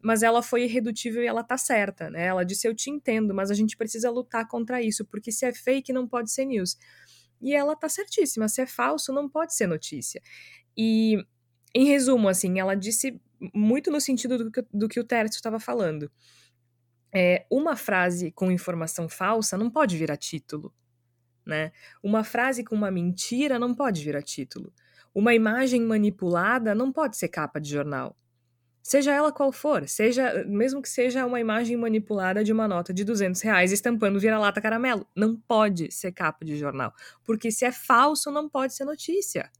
Speaker 1: mas ela foi irredutível e ela tá certa, né? Ela disse: Eu te entendo, mas a gente precisa lutar contra isso, porque se é fake não pode ser news. E ela tá certíssima, se é falso, não pode ser notícia. E, em resumo, assim, ela disse muito no sentido do que, do que o Tércio estava falando. É, uma frase com informação falsa não pode virar título. né? Uma frase com uma mentira não pode virar título. Uma imagem manipulada não pode ser capa de jornal. Seja ela qual for, seja mesmo que seja uma imagem manipulada de uma nota de 200 reais estampando vira-lata caramelo, não pode ser capa de jornal, porque se é falso não pode ser notícia.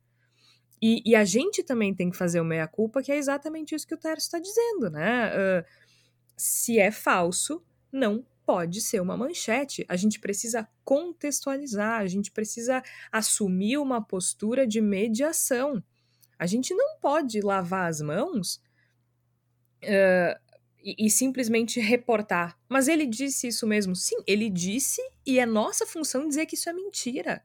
Speaker 1: E, e a gente também tem que fazer o meia-culpa, que é exatamente isso que o Tércio está dizendo, né? Uh, se é falso, não pode ser uma manchete. A gente precisa contextualizar, a gente precisa assumir uma postura de mediação. A gente não pode lavar as mãos uh, e, e, simplesmente reportar. Mas ele disse isso mesmo. Sim, ele disse e é nossa função dizer que isso é mentira.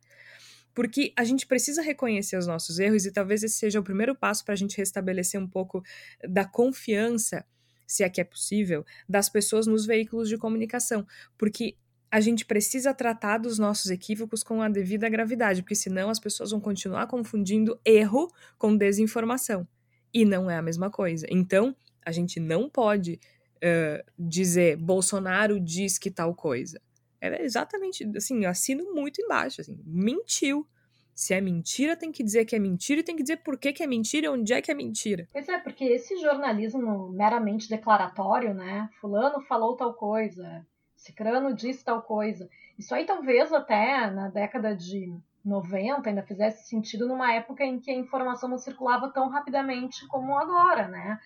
Speaker 1: Porque a gente precisa reconhecer os nossos erros e talvez esse seja o primeiro passo para a gente restabelecer um pouco da confiança, se é que é possível, das pessoas nos veículos de comunicação. Porque a gente precisa tratar dos nossos equívocos com a devida gravidade, porque senão as pessoas vão continuar confundindo erro com desinformação. E não é a mesma coisa. Então, a gente não pode uh, dizer Bolsonaro diz que tal coisa. É exatamente assim, eu assino muito embaixo, assim, mentiu. Se é mentira, tem que dizer que é mentira e tem que dizer por que, que é mentira e onde é que é mentira.
Speaker 4: Pois é, porque esse jornalismo meramente declaratório, né? Fulano falou tal coisa, Cicrano disse tal coisa. Isso aí talvez até na década de 90 ainda fizesse sentido numa época em que a informação não circulava tão rapidamente como agora, né?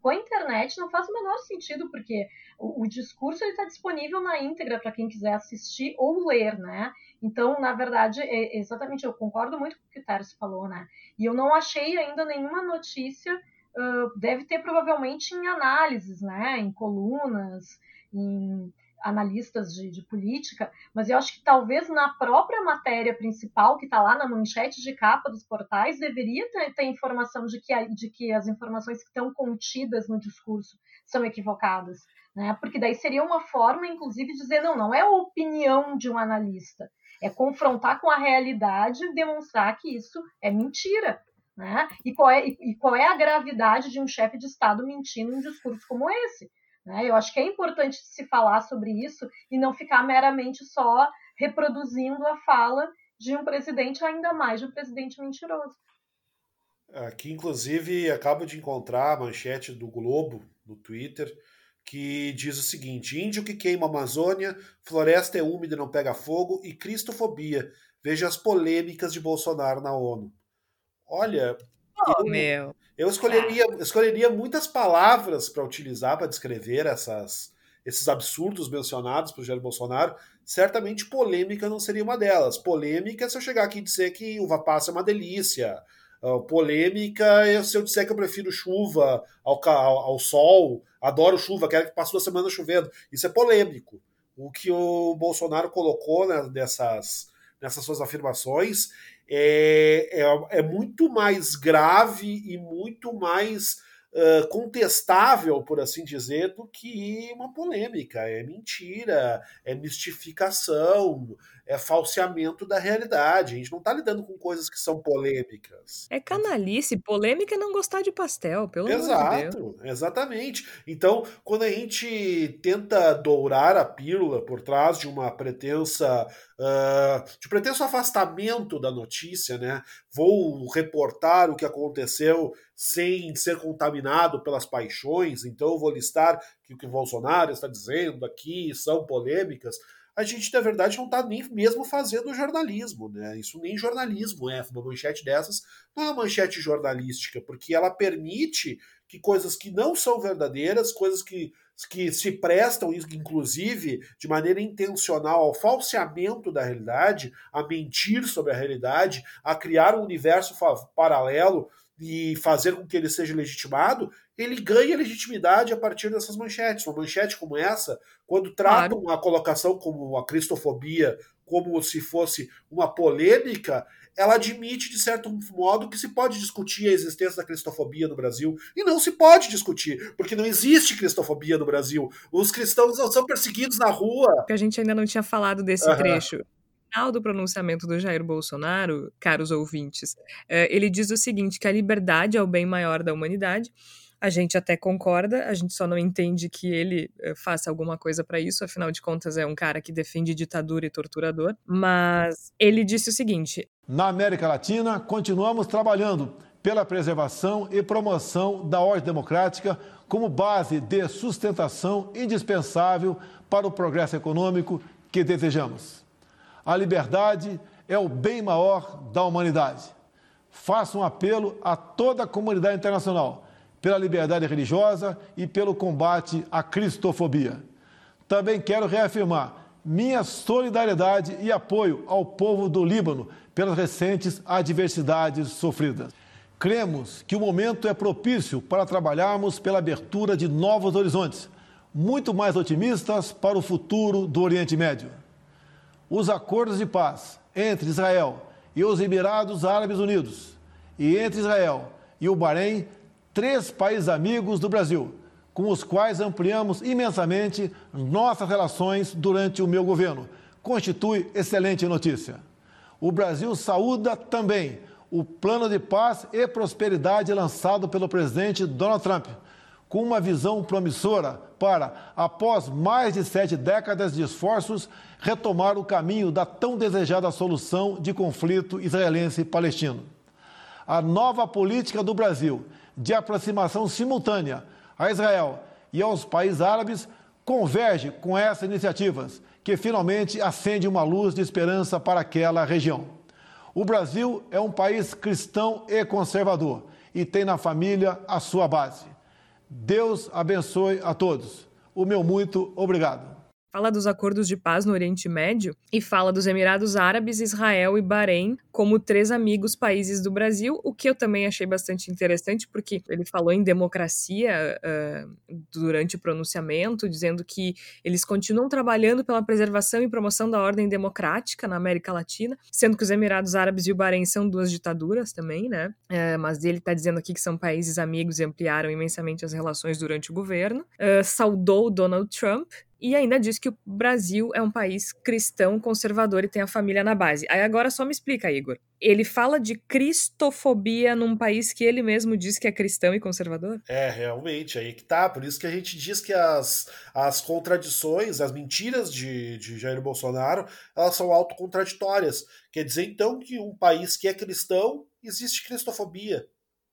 Speaker 4: Com a internet não faz o menor sentido, porque o, o discurso está disponível na íntegra para quem quiser assistir ou ler, né? Então, na verdade, é, exatamente, eu concordo muito com o que o Tércio falou, né? E eu não achei ainda nenhuma notícia, uh, deve ter provavelmente em análises, né? Em colunas, em analistas de, de, política, mas eu acho que talvez na própria matéria principal, que está lá na manchete de capa dos portais, deveria ter, ter informação de que, de que as informações que estão contidas no discurso são equivocadas. Né? Porque daí seria uma forma, inclusive, de dizer, não, não é a opinião de um analista, é confrontar com a realidade e demonstrar que isso é mentira. Né? E, qual é, e qual é a gravidade de um chefe de Estado mentindo em um discurso como esse? Né? Eu acho que é importante se falar sobre isso e não ficar meramente só reproduzindo a fala de um presidente, ainda mais de um presidente mentiroso.
Speaker 5: Aqui, inclusive, acabo de encontrar a manchete do Globo no Twitter que diz o seguinte: Índio que queima a Amazônia, floresta é úmida e não pega fogo e cristofobia. Veja as polêmicas de Bolsonaro na ONU. Olha,
Speaker 1: eu, meu.
Speaker 5: Eu escolheria, escolheria muitas palavras para utilizar para descrever essas, esses absurdos mencionados por Jair Bolsonaro. Certamente polêmica não seria uma delas. Polêmica é se eu chegar aqui e dizer que uva passa é uma delícia. Uh, polêmica é se eu disser que eu prefiro chuva ao, ao, ao, sol, adoro chuva, quero que passe duas semanas chovendo. Isso é polêmico. O que o Bolsonaro colocou né, nessas, nessas suas afirmações é, é, é muito mais grave e muito mais uh, contestável, por assim dizer, do que uma polêmica. É mentira, é mistificação, é falseamento da realidade. A gente não está lidando com coisas que são polêmicas.
Speaker 1: É canalice, polêmica é não gostar de pastel, pelo
Speaker 5: Exato,
Speaker 1: amor de
Speaker 5: Deus. Exatamente. Então, quando a gente tenta dourar a pílula por trás de uma pretensa uh, de pretenso afastamento da notícia, né? Vou reportar o que aconteceu sem ser contaminado pelas paixões, então vou listar que o que o Bolsonaro está dizendo aqui são polêmicas a gente, na verdade, não está nem mesmo fazendo jornalismo, né? Isso nem jornalismo é. Uma manchete dessas não é uma manchete jornalística, porque ela permite que coisas que não são verdadeiras, coisas que, que se prestam, inclusive, de maneira intencional ao falseamento da realidade, a mentir sobre a realidade, a criar um universo paralelo e fazer com que ele seja legitimado, ele ganha legitimidade a partir dessas manchetes. Uma manchete como essa, quando tratam claro. a colocação como a cristofobia, como se fosse uma polêmica, ela admite, de certo modo, que se pode discutir a existência da cristofobia no Brasil. E não se pode discutir, porque não existe cristofobia no Brasil. Os cristãos não são perseguidos na rua.
Speaker 1: Porque a gente ainda não tinha falado desse uhum. trecho final do pronunciamento do Jair Bolsonaro, caros ouvintes, eh, ele diz o seguinte: que a liberdade é o bem maior da humanidade A gente até concorda, a gente só não entende que ele eh, faça alguma coisa para isso, afinal de contas é um cara que defende ditadura e torturador. Mas ele disse o seguinte:
Speaker 2: Na América Latina, continuamos trabalhando pela preservação e promoção da ordem democrática como base de sustentação indispensável para o progresso econômico que desejamos. A liberdade é o bem maior da humanidade. Faço um apelo a toda a comunidade internacional pela liberdade religiosa e pelo combate à cristofobia. Também quero reafirmar minha solidariedade e apoio ao povo do Líbano pelas recentes adversidades sofridas. Cremos que o momento é propício para trabalharmos pela abertura de novos horizontes, muito mais otimistas para o futuro do Oriente Médio. Os acordos de paz entre Israel e os Emirados Árabes Unidos e entre Israel e o Bahrein três países amigos do Brasil, com os quais ampliamos imensamente nossas relações durante o meu governo. Constitui excelente notícia. O Brasil saúda também o plano de paz e prosperidade lançado pelo presidente Donald Trump, com uma visão promissora para, após mais de sete décadas de esforços, retomar o caminho da tão desejada solução de conflito israelense-palestino. A nova política do Brasil de aproximação simultânea a Israel e aos países árabes converge com essas iniciativas, que finalmente acende uma luz de esperança para aquela região. O Brasil é um país cristão e conservador e tem na família a sua base. Deus abençoe a todos. O meu muito obrigado
Speaker 1: fala dos acordos de paz no Oriente Médio e fala dos Emirados Árabes, Israel e Bahrein como três amigos países do Brasil, o que eu também achei bastante interessante, porque ele falou em democracia uh, durante o pronunciamento, dizendo que eles continuam trabalhando pela preservação e promoção da ordem democrática na América Latina, sendo que os Emirados Árabes e o Bahrein são duas ditaduras também, né? Uh, mas ele está dizendo aqui que são países amigos e ampliaram imensamente as relações durante o governo. Uh, saudou Donald Trump e ainda diz que o Brasil é um país cristão, conservador e tem a família na base. Aí agora só me explica, Igor. Ele fala de cristofobia num país que ele mesmo diz que é cristão e conservador?
Speaker 5: É, realmente, aí que tá. Por isso que a gente diz que as, as contradições, as mentiras de, de Jair Bolsonaro, elas são autocontraditórias. Quer dizer, então, que um país que é cristão, existe cristofobia.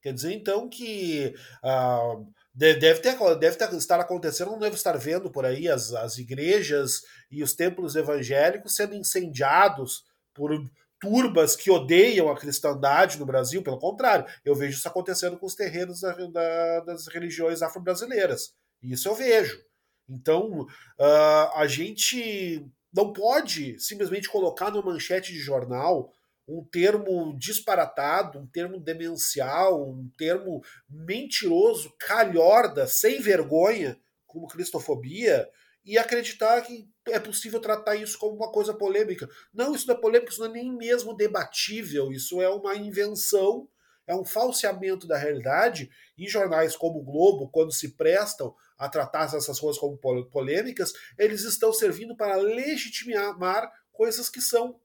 Speaker 5: Quer dizer, então, que. Uh, Deve, ter, deve ter, estar acontecendo, não deve estar vendo por aí as, as igrejas e os templos evangélicos sendo incendiados por turbas que odeiam a cristandade no Brasil. Pelo contrário, eu vejo isso acontecendo com os terrenos da, da, das religiões afro-brasileiras. Isso eu vejo. Então, uh, a gente não pode simplesmente colocar numa manchete de jornal um termo disparatado, um termo demencial, um termo mentiroso, calhorda, sem vergonha, como cristofobia, e acreditar que é possível tratar isso como uma coisa polêmica. Não, isso não é polêmico, isso não é nem mesmo debatível, isso é uma invenção, é um falseamento da realidade, e jornais como o Globo, quando se prestam a tratar essas coisas como polêmicas, eles estão servindo para legitimar coisas que são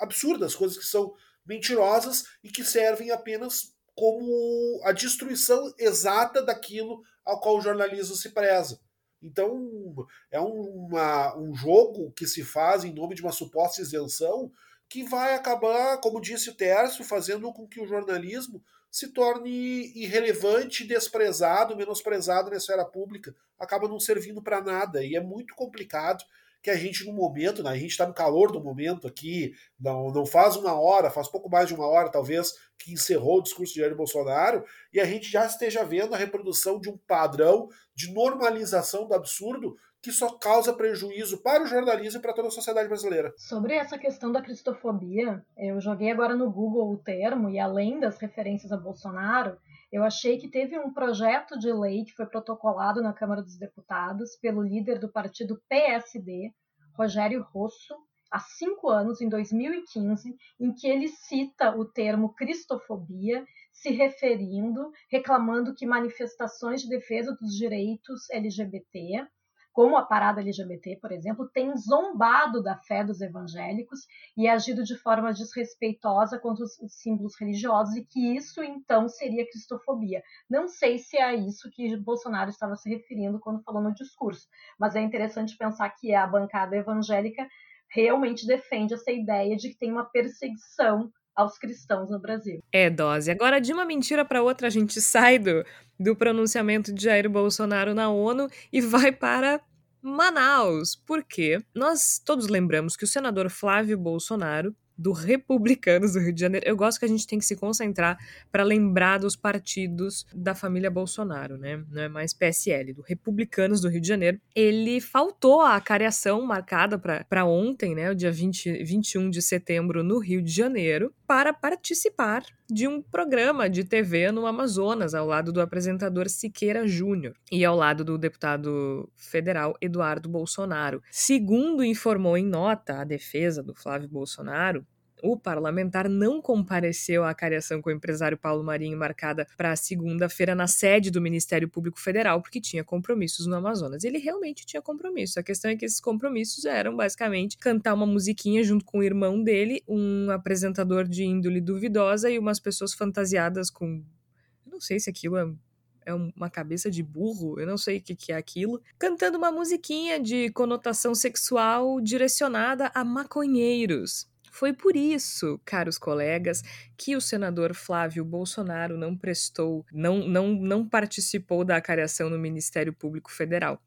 Speaker 5: absurdas, coisas que são mentirosas e que servem apenas como a destruição exata daquilo ao qual o jornalismo se preza. Então, é uma, um jogo que se faz em nome de uma suposta isenção que vai acabar, como disse o Tércio, fazendo com que o jornalismo se torne irrelevante, desprezado, menosprezado na esfera pública, acaba não servindo para nada e é muito complicado que a gente, no momento, né, a gente está no calor do momento aqui, não, não faz uma hora, faz pouco mais de uma hora, talvez, que encerrou o discurso de Jair Bolsonaro, e a gente já esteja vendo a reprodução de um padrão de normalização do absurdo que só causa prejuízo para o jornalismo e para toda a sociedade brasileira.
Speaker 4: Sobre essa questão da cristofobia, eu joguei agora no Google o termo, e além das referências a Bolsonaro, eu achei que teve um projeto de lei que foi protocolado na Câmara dos Deputados pelo líder do partido PSD, Rogério Rosso, há cinco anos, em 2015, em que ele cita o termo cristofobia, se referindo, reclamando que manifestações de defesa dos direitos LGBT como a parada LGBT, por exemplo, tem zombado da fé dos evangélicos e agido de forma desrespeitosa contra os símbolos religiosos e que isso então seria cristofobia. Não sei se é isso que Bolsonaro estava se referindo quando falou no discurso, mas é interessante pensar que a bancada evangélica realmente defende essa ideia de que tem uma perseguição aos cristãos no Brasil.
Speaker 1: É dose. Agora, de uma mentira para outra, a gente sai do, do pronunciamento de Jair Bolsonaro na ONU e vai para Manaus. Porque nós todos lembramos que o senador Flávio Bolsonaro do Republicanos do Rio de Janeiro. Eu gosto que a gente tem que se concentrar para lembrar dos partidos da família Bolsonaro, né? Não é mais PSL, do Republicanos do Rio de Janeiro. Ele faltou à cariação marcada para ontem, né? O dia 20, 21 de setembro, no Rio de Janeiro, para participar de um programa de TV no Amazonas, ao lado do apresentador Siqueira Júnior e ao lado do deputado federal Eduardo Bolsonaro. Segundo informou em nota a defesa do Flávio Bolsonaro, o parlamentar não compareceu à cariação com o empresário Paulo Marinho, marcada para segunda-feira na sede do Ministério Público Federal, porque tinha compromissos no Amazonas. Ele realmente tinha compromissos. A questão é que esses compromissos eram basicamente cantar uma musiquinha junto com o irmão dele, um apresentador de índole duvidosa e umas pessoas fantasiadas com. Eu não sei se aquilo é é uma cabeça de burro, eu não sei o que, que é aquilo, cantando uma musiquinha de conotação sexual direcionada a maconheiros. Foi por isso, caros colegas, que o senador Flávio Bolsonaro não prestou, não, não, não participou da acariação no Ministério Público Federal.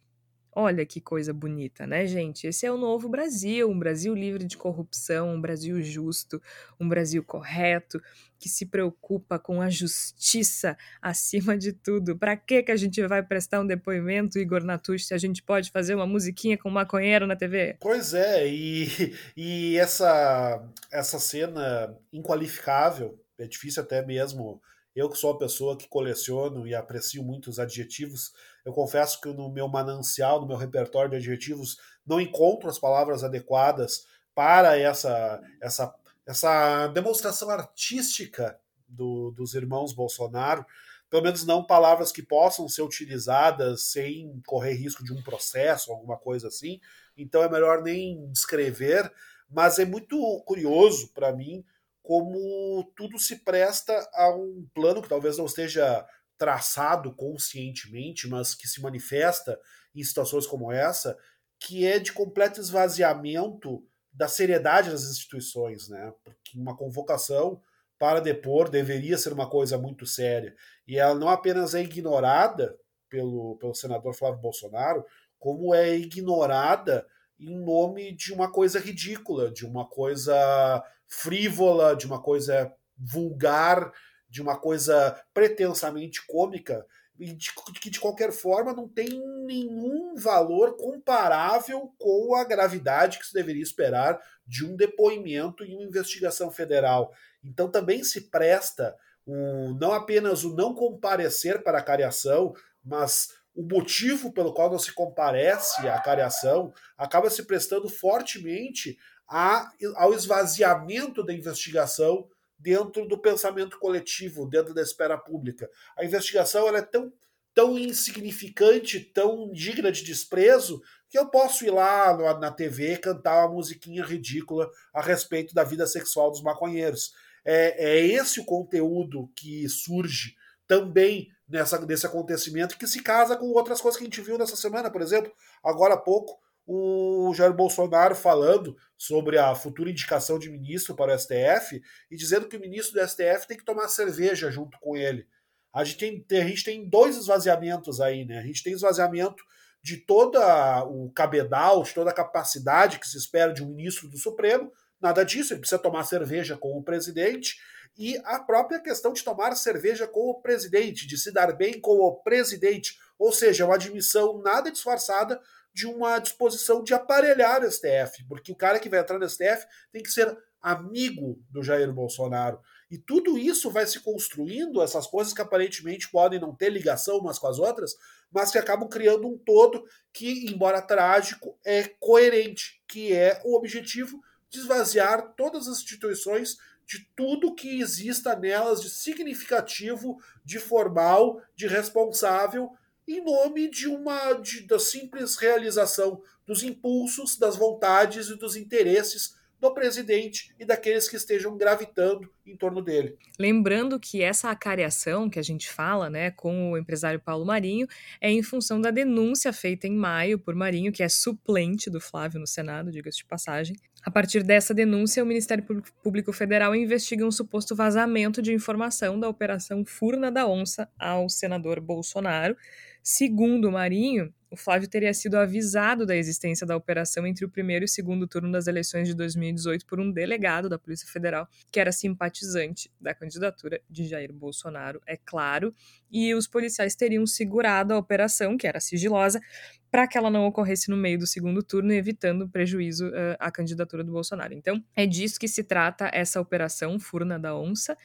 Speaker 1: Olha que coisa bonita, né, gente? Esse é o novo Brasil, um Brasil livre de corrupção, um Brasil justo, um Brasil correto, que se preocupa com a justiça acima de tudo. Para que que a gente vai prestar um depoimento, Igor Natush, se a gente pode fazer uma musiquinha com um maconheiro na TV?
Speaker 5: Pois é, e, e essa, essa cena inqualificável, é difícil até mesmo eu que sou uma pessoa que coleciono e aprecio muito os adjetivos, eu confesso que no meu manancial, no meu repertório de adjetivos, não encontro as palavras adequadas para essa essa essa demonstração artística do, dos irmãos Bolsonaro, pelo menos não palavras que possam ser utilizadas sem correr risco de um processo, alguma coisa assim. Então é melhor nem descrever, mas é muito curioso para mim como tudo se presta a um plano que talvez não esteja traçado conscientemente, mas que se manifesta em situações como essa, que é de completo esvaziamento da seriedade das instituições, né? Porque uma convocação para depor deveria ser uma coisa muito séria. E ela não apenas é ignorada pelo, pelo senador Flávio Bolsonaro, como é ignorada em nome de uma coisa ridícula, de uma coisa frívola, de uma coisa vulgar, de uma coisa pretensamente cômica, e de, que de qualquer forma não tem nenhum valor comparável com a gravidade que se deveria esperar de um depoimento em uma investigação federal. Então também se presta o, não apenas o não comparecer para a cariação, mas o motivo pelo qual não se comparece à cariação acaba se prestando fortemente a, ao esvaziamento da investigação dentro do pensamento coletivo, dentro da esfera pública. A investigação ela é tão, tão insignificante, tão digna de desprezo, que eu posso ir lá na, na TV cantar uma musiquinha ridícula a respeito da vida sexual dos maconheiros. É, é esse o conteúdo que surge também nessa, nesse acontecimento que se casa com outras coisas que a gente viu nessa semana, por exemplo, agora há pouco, o Jair Bolsonaro falando sobre a futura indicação de ministro para o STF e dizendo que o ministro do STF tem que tomar cerveja junto com ele. A gente tem, a gente tem dois esvaziamentos aí, né? A gente tem esvaziamento de toda o cabedal, de toda a capacidade que se espera de um ministro do Supremo. Nada disso, ele precisa tomar cerveja com o presidente. E a própria questão de tomar cerveja com o presidente, de se dar bem com o presidente. Ou seja, uma admissão nada disfarçada de uma disposição de aparelhar o STF, porque o cara que vai entrar no STF tem que ser amigo do Jair Bolsonaro. E tudo isso vai se construindo, essas coisas que aparentemente podem não ter ligação umas com as outras, mas que acabam criando um todo que, embora trágico, é coerente, que é o objetivo de esvaziar todas as instituições de tudo que exista nelas de significativo, de formal, de responsável em nome de uma de, da simples realização dos impulsos, das vontades e dos interesses do presidente e daqueles que estejam gravitando em torno dele.
Speaker 1: Lembrando que essa acariação que a gente fala, né, com o empresário Paulo Marinho, é em função da denúncia feita em maio por Marinho, que é suplente do Flávio no Senado, diga-se de passagem. A partir dessa denúncia, o Ministério Público Federal investiga um suposto vazamento de informação da Operação Furna da Onça ao senador Bolsonaro. Segundo Marinho, o Flávio teria sido avisado da existência da operação entre o primeiro e segundo turno das eleições de 2018 por um delegado da Polícia Federal, que era simpatizante da candidatura de Jair Bolsonaro, é claro, e os policiais teriam segurado a operação, que era sigilosa, para que ela não ocorresse no meio do segundo turno, evitando prejuízo uh, à candidatura do Bolsonaro. Então, é disso que se trata essa operação Furna da Onça.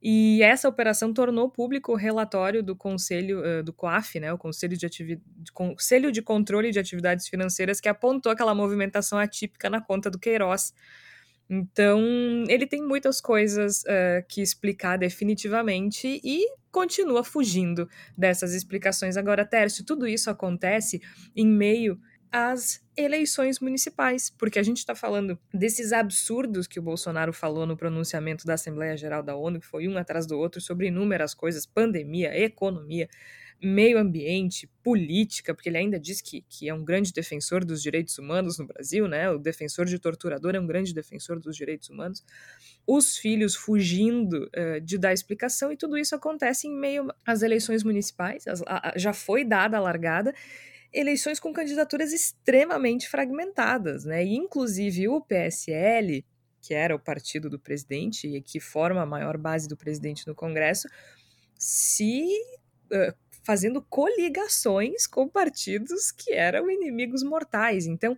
Speaker 1: E essa operação tornou público o relatório do Conselho uh, do COAF, né, o Conselho de, Ativi Conselho de Controle de Atividades Financeiras, que apontou aquela movimentação atípica na conta do Queiroz. Então, ele tem muitas coisas uh, que explicar definitivamente e continua fugindo dessas explicações. Agora, Tércio, tudo isso acontece em meio as eleições municipais, porque a gente está falando desses absurdos que o Bolsonaro falou no pronunciamento da Assembleia Geral da ONU, que foi um atrás do outro sobre inúmeras coisas, pandemia, economia, meio ambiente, política, porque ele ainda diz que, que é um grande defensor dos direitos humanos no Brasil, né? O defensor de torturador é um grande defensor dos direitos humanos. Os filhos fugindo uh, de dar explicação, e tudo isso acontece em meio às eleições municipais, as, a, já foi dada a largada, eleições com candidaturas extremamente fragmentadas, né? Inclusive o PSL, que era o partido do presidente e que forma a maior base do presidente no Congresso, se uh, fazendo coligações com partidos que eram inimigos mortais. Então,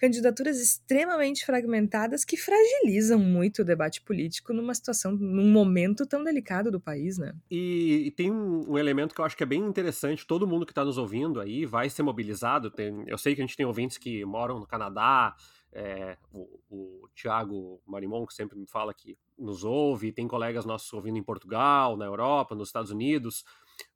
Speaker 1: candidaturas extremamente fragmentadas que fragilizam muito o debate político numa situação, num momento tão delicado do país, né?
Speaker 6: E, e tem um, um, elemento que eu acho que é bem interessante, todo mundo que está nos ouvindo aí vai ser mobilizado, tem, eu sei que a gente tem ouvintes que moram no Canadá, é, o, o Tiago Marimon, que sempre me fala que nos ouve, tem colegas nossos ouvindo em Portugal, na Europa, nos Estados Unidos.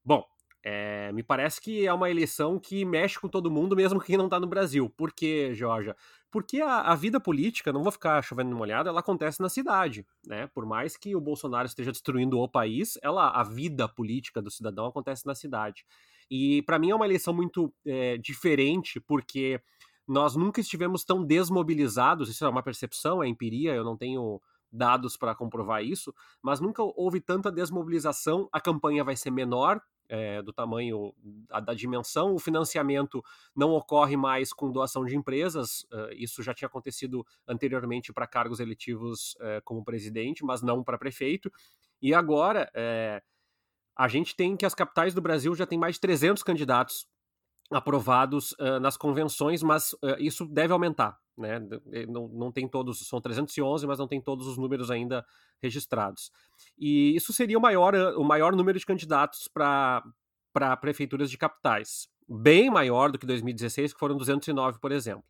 Speaker 6: Bom, é, me parece que é uma eleição que mexe com todo mundo, mesmo quem não está no Brasil. Por quê, Georgia? Porque a, a, vida política, não vou ficar chovendo no molhado, ela acontece na cidade, né? Por mais que o Bolsonaro esteja destruindo o país, ela, a vida política do cidadão acontece na cidade. E para mim é uma eleição muito é, diferente, porque nós nunca estivemos tão desmobilizados, isso é uma percepção, é empiria, eu não tenho dados para comprovar isso, mas nunca houve tanta desmobilização, a campanha vai ser menor, é, do tamanho da, da, dimensão, o financiamento não ocorre mais com doação de empresas, uh, isso já tinha acontecido anteriormente para cargos eletivos uh, como presidente, mas não para prefeito, e agora uh, a gente tem que as capitais do Brasil já tem mais de 300 candidatos aprovados nas convenções, mas isso deve aumentar, né? Não, não tem todos, são 311, mas não tem todos os números ainda registrados. E isso seria o maior, o maior número de candidatos para prefeituras de capitais. Bem maior do que 2016, que foram 209, por exemplo.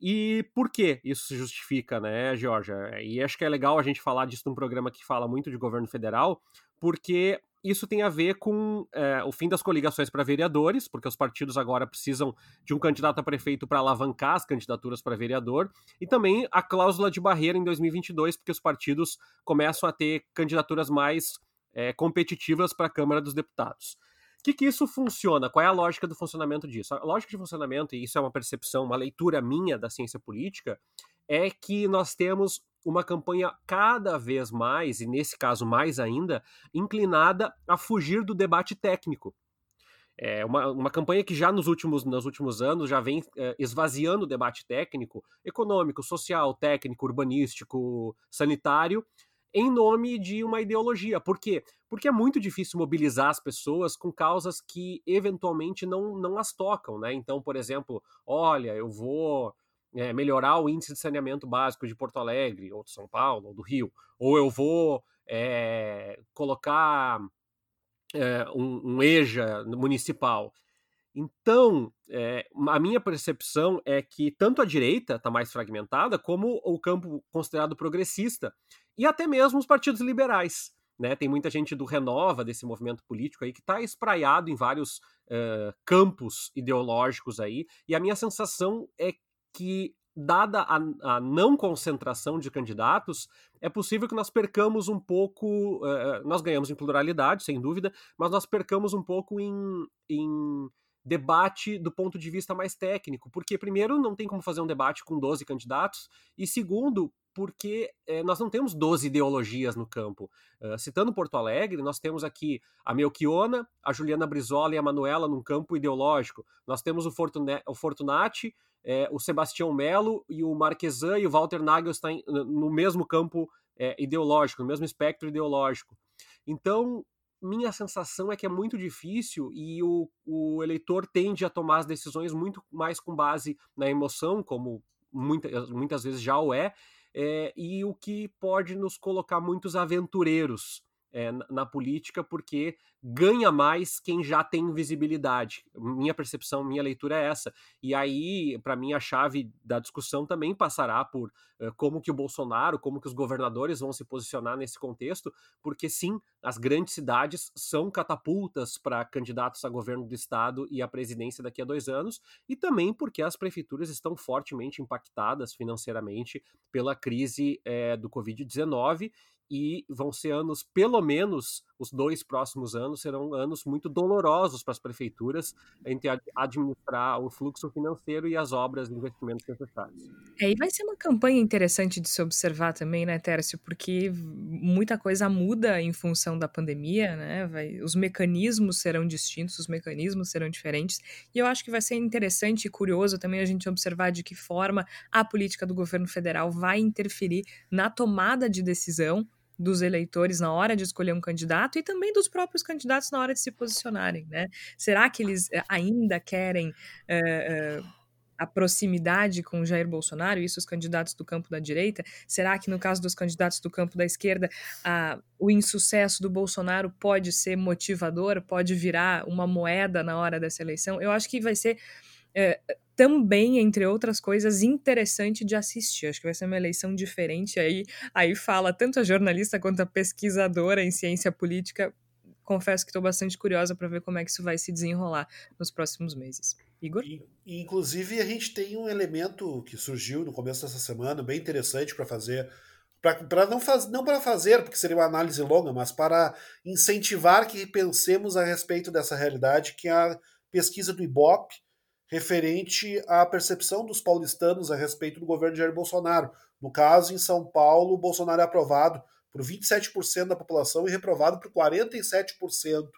Speaker 6: E por que isso se justifica, né, Georgia? E acho que é legal a gente falar disso num programa que fala muito de governo federal, porque isso tem a ver com é, o fim das coligações para vereadores, porque os partidos agora precisam de um candidato a prefeito para alavancar as candidaturas para vereador, e também a cláusula de barreira em 2022, porque os partidos começam a ter candidaturas mais é, competitivas para a Câmara dos Deputados. O que, que isso funciona? Qual é a lógica do funcionamento disso? A lógica de funcionamento, e isso é uma percepção, uma leitura minha da ciência política, é que nós temos uma campanha cada vez mais, e nesse caso mais ainda, inclinada a fugir do debate técnico. É uma, uma campanha que já nos últimos, nos últimos anos já vem é, esvaziando o debate técnico, econômico, social, técnico, urbanístico, sanitário, em nome de uma ideologia. Por quê? Porque é muito difícil mobilizar as pessoas com causas que eventualmente não, não as tocam, né? Então, por exemplo, olha, eu vou é, melhorar o índice de saneamento básico de Porto Alegre, ou de São Paulo, ou do Rio, ou eu vou é, colocar é, um, um, EJA municipal. Então, a minha percepção é que tanto a direita está mais fragmentada, como o campo considerado progressista, e até mesmo os partidos liberais. né? Tem muita gente do Renova, desse movimento político aí, que está espraiado em vários uh, campos ideológicos aí, e a minha sensação é que dada a, a, não concentração de candidatos, é possível que nós percamos um pouco. Uh, nós ganhamos em pluralidade, sem dúvida, mas nós percamos um pouco em, em debate do ponto de vista mais técnico, porque, primeiro, não tem como fazer um debate com 12 candidatos, e segundo, porque é, nós não temos 12 ideologias no campo. Uh, citando Porto Alegre, nós temos aqui a Melchiona, a Juliana Brizola e a Manuela num campo ideológico. Nós temos o, Fortune o Fortunati, é, o Sebastião Melo e o Marquesan e o Walter Nagelstein no mesmo campo é, ideológico, no mesmo espectro ideológico. Então, minha sensação é que é muito difícil e o, o eleitor tende a tomar as decisões muito mais com base na emoção, como muita, muitas vezes já o é, é, e o que pode nos colocar muitos aventureiros é, na, política, porque ganha mais quem já tem visibilidade. Minha percepção, minha leitura é essa. E aí, para mim, a chave da discussão também passará por uh, como que o Bolsonaro, como que os governadores vão se posicionar nesse contexto, porque sim, as grandes cidades são catapultas para candidatos a governo do estado e à presidência daqui a dois anos, e também porque as prefeituras estão fortemente impactadas financeiramente pela crise é, do Covid-19 e vão ser anos, pelo menos os dois próximos anos, serão anos muito dolorosos para as prefeituras entre administrar o fluxo financeiro e as obras de investimentos necessários.
Speaker 1: É, e vai ser uma campanha interessante de se observar também, né, Tércio, porque muita coisa muda em função da pandemia, né, vai, os mecanismos serão distintos, os mecanismos serão diferentes, e eu acho que vai ser interessante e curioso também a gente observar de que forma a política do governo federal vai interferir na tomada de decisão dos eleitores na hora de escolher um candidato e também dos próprios candidatos na hora de se posicionarem, né? Será que eles eh, ainda querem uh, a proximidade com Jair Bolsonaro, isso os candidatos do campo da direita? Será que no caso dos candidatos do campo da esquerda, uh, o insucesso do Bolsonaro pode ser motivador, pode virar uma moeda na hora dessa eleição? Eu acho que vai ser é, também, entre outras coisas, interessante de assistir. Acho que vai ser uma eleição diferente. Aí, aí fala tanto a jornalista quanto a pesquisadora em ciência política. Confesso que estou bastante curiosa para ver como é que isso vai se desenrolar nos próximos meses. Igor?
Speaker 5: Inclusive, a gente tem um elemento que surgiu no começo dessa semana, bem interessante para fazer para não, faz, não para fazer, porque seria uma análise longa, mas para incentivar que pensemos a respeito dessa realidade, que é a pesquisa do IBOP, referente à percepção dos paulistanos a respeito do governo de Jair Bolsonaro. No caso, em São Paulo, o Bolsonaro é aprovado por 27% da população e reprovado por 47%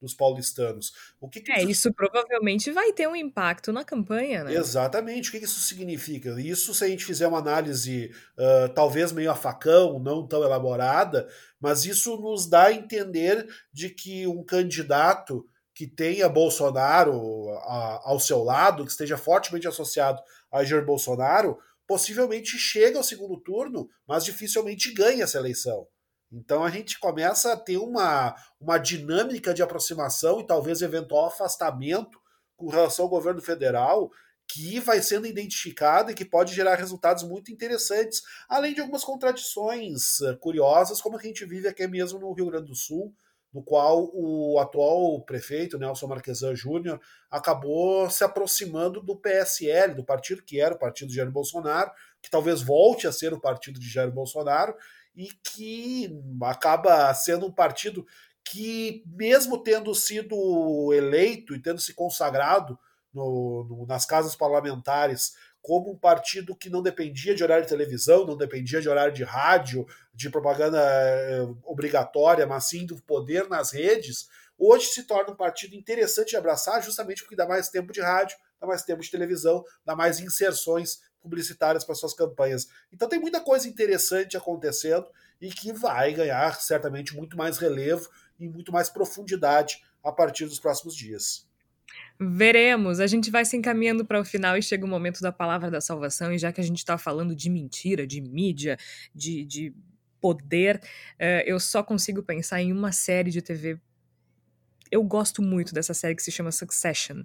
Speaker 5: dos paulistanos.
Speaker 1: O que, que é, isso... isso... provavelmente vai ter um impacto na campanha, né?
Speaker 5: Exatamente. O que, que isso significa? Isso, se a gente fizer uma análise uh, talvez meio a facão, não tão elaborada, mas isso nos dá a entender de que um candidato que tenha Bolsonaro a, ao seu lado, que esteja fortemente associado a Jair Bolsonaro, possivelmente chega ao segundo turno, mas dificilmente ganha essa eleição. Então a gente começa a ter uma, uma dinâmica de aproximação e talvez eventual afastamento com relação ao governo federal que vai sendo identificada e que pode gerar resultados muito interessantes, além de algumas contradições eh, curiosas, como a gente vive aqui mesmo no Rio Grande do Sul, no qual o atual prefeito, Nelson Marquesan Júnior, acabou se aproximando do PSL, do partido que era o partido de Jair Bolsonaro, que talvez volte a ser o partido de Jair Bolsonaro, e que acaba sendo um partido que, mesmo tendo sido eleito e tendo se consagrado no, no, nas casas parlamentares como um partido que não dependia de horário de televisão, não dependia de horário de rádio, de propaganda eh, obrigatória, mas sim do poder nas redes, hoje se torna um partido interessante de abraçar, justamente porque dá mais tempo de rádio, dá mais tempo de televisão, dá mais inserções publicitárias para suas campanhas. Então tem muita coisa interessante acontecendo e que vai ganhar certamente muito mais relevo e muito mais profundidade a partir dos próximos dias.
Speaker 1: Veremos. A gente vai se encaminhando para o final e chega o momento da palavra da salvação. E já que a gente está falando de mentira, de mídia, de, de poder, uh, eu só consigo pensar em uma série de TV. Eu gosto muito dessa série que se chama Succession.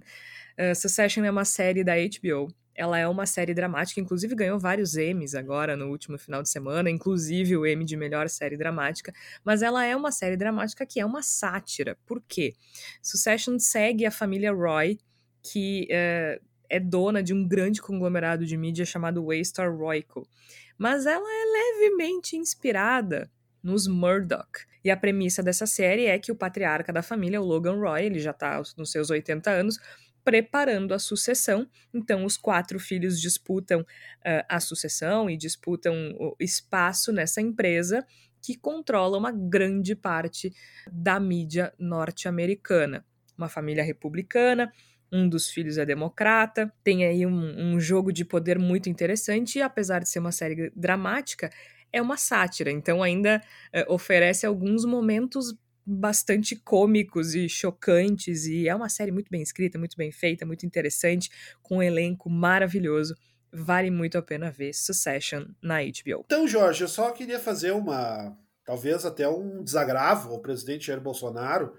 Speaker 1: Uh, Succession é uma série da HBO. Ela é uma série dramática, inclusive ganhou vários Emmys agora no último final de semana, inclusive o Emmy de melhor série dramática, mas ela é uma série dramática que é uma sátira. Por quê? Succession segue a família Roy, que é, é dona de um grande conglomerado de mídia chamado Waystar Royco, mas ela é levemente inspirada nos Murdoch. E a premissa dessa série é que o patriarca da família, o Logan Roy, ele já está nos seus 80 anos, preparando a sucessão. Então, os quatro filhos disputam uh, a sucessão e disputam o espaço nessa empresa que controla uma grande parte da mídia norte-americana. Uma família republicana, um dos filhos é democrata, tem aí um, um jogo de poder muito interessante, e apesar de ser uma série dramática, é uma sátira, então ainda uh, oferece alguns momentos bastante cômicos e chocantes, e é uma série muito bem escrita, muito bem feita, muito interessante, com um elenco maravilhoso. Vale muito a pena ver Succession na HBO.
Speaker 5: Então, Jorge, eu só queria fazer uma. Talvez até um desagravo ao presidente Jair Bolsonaro,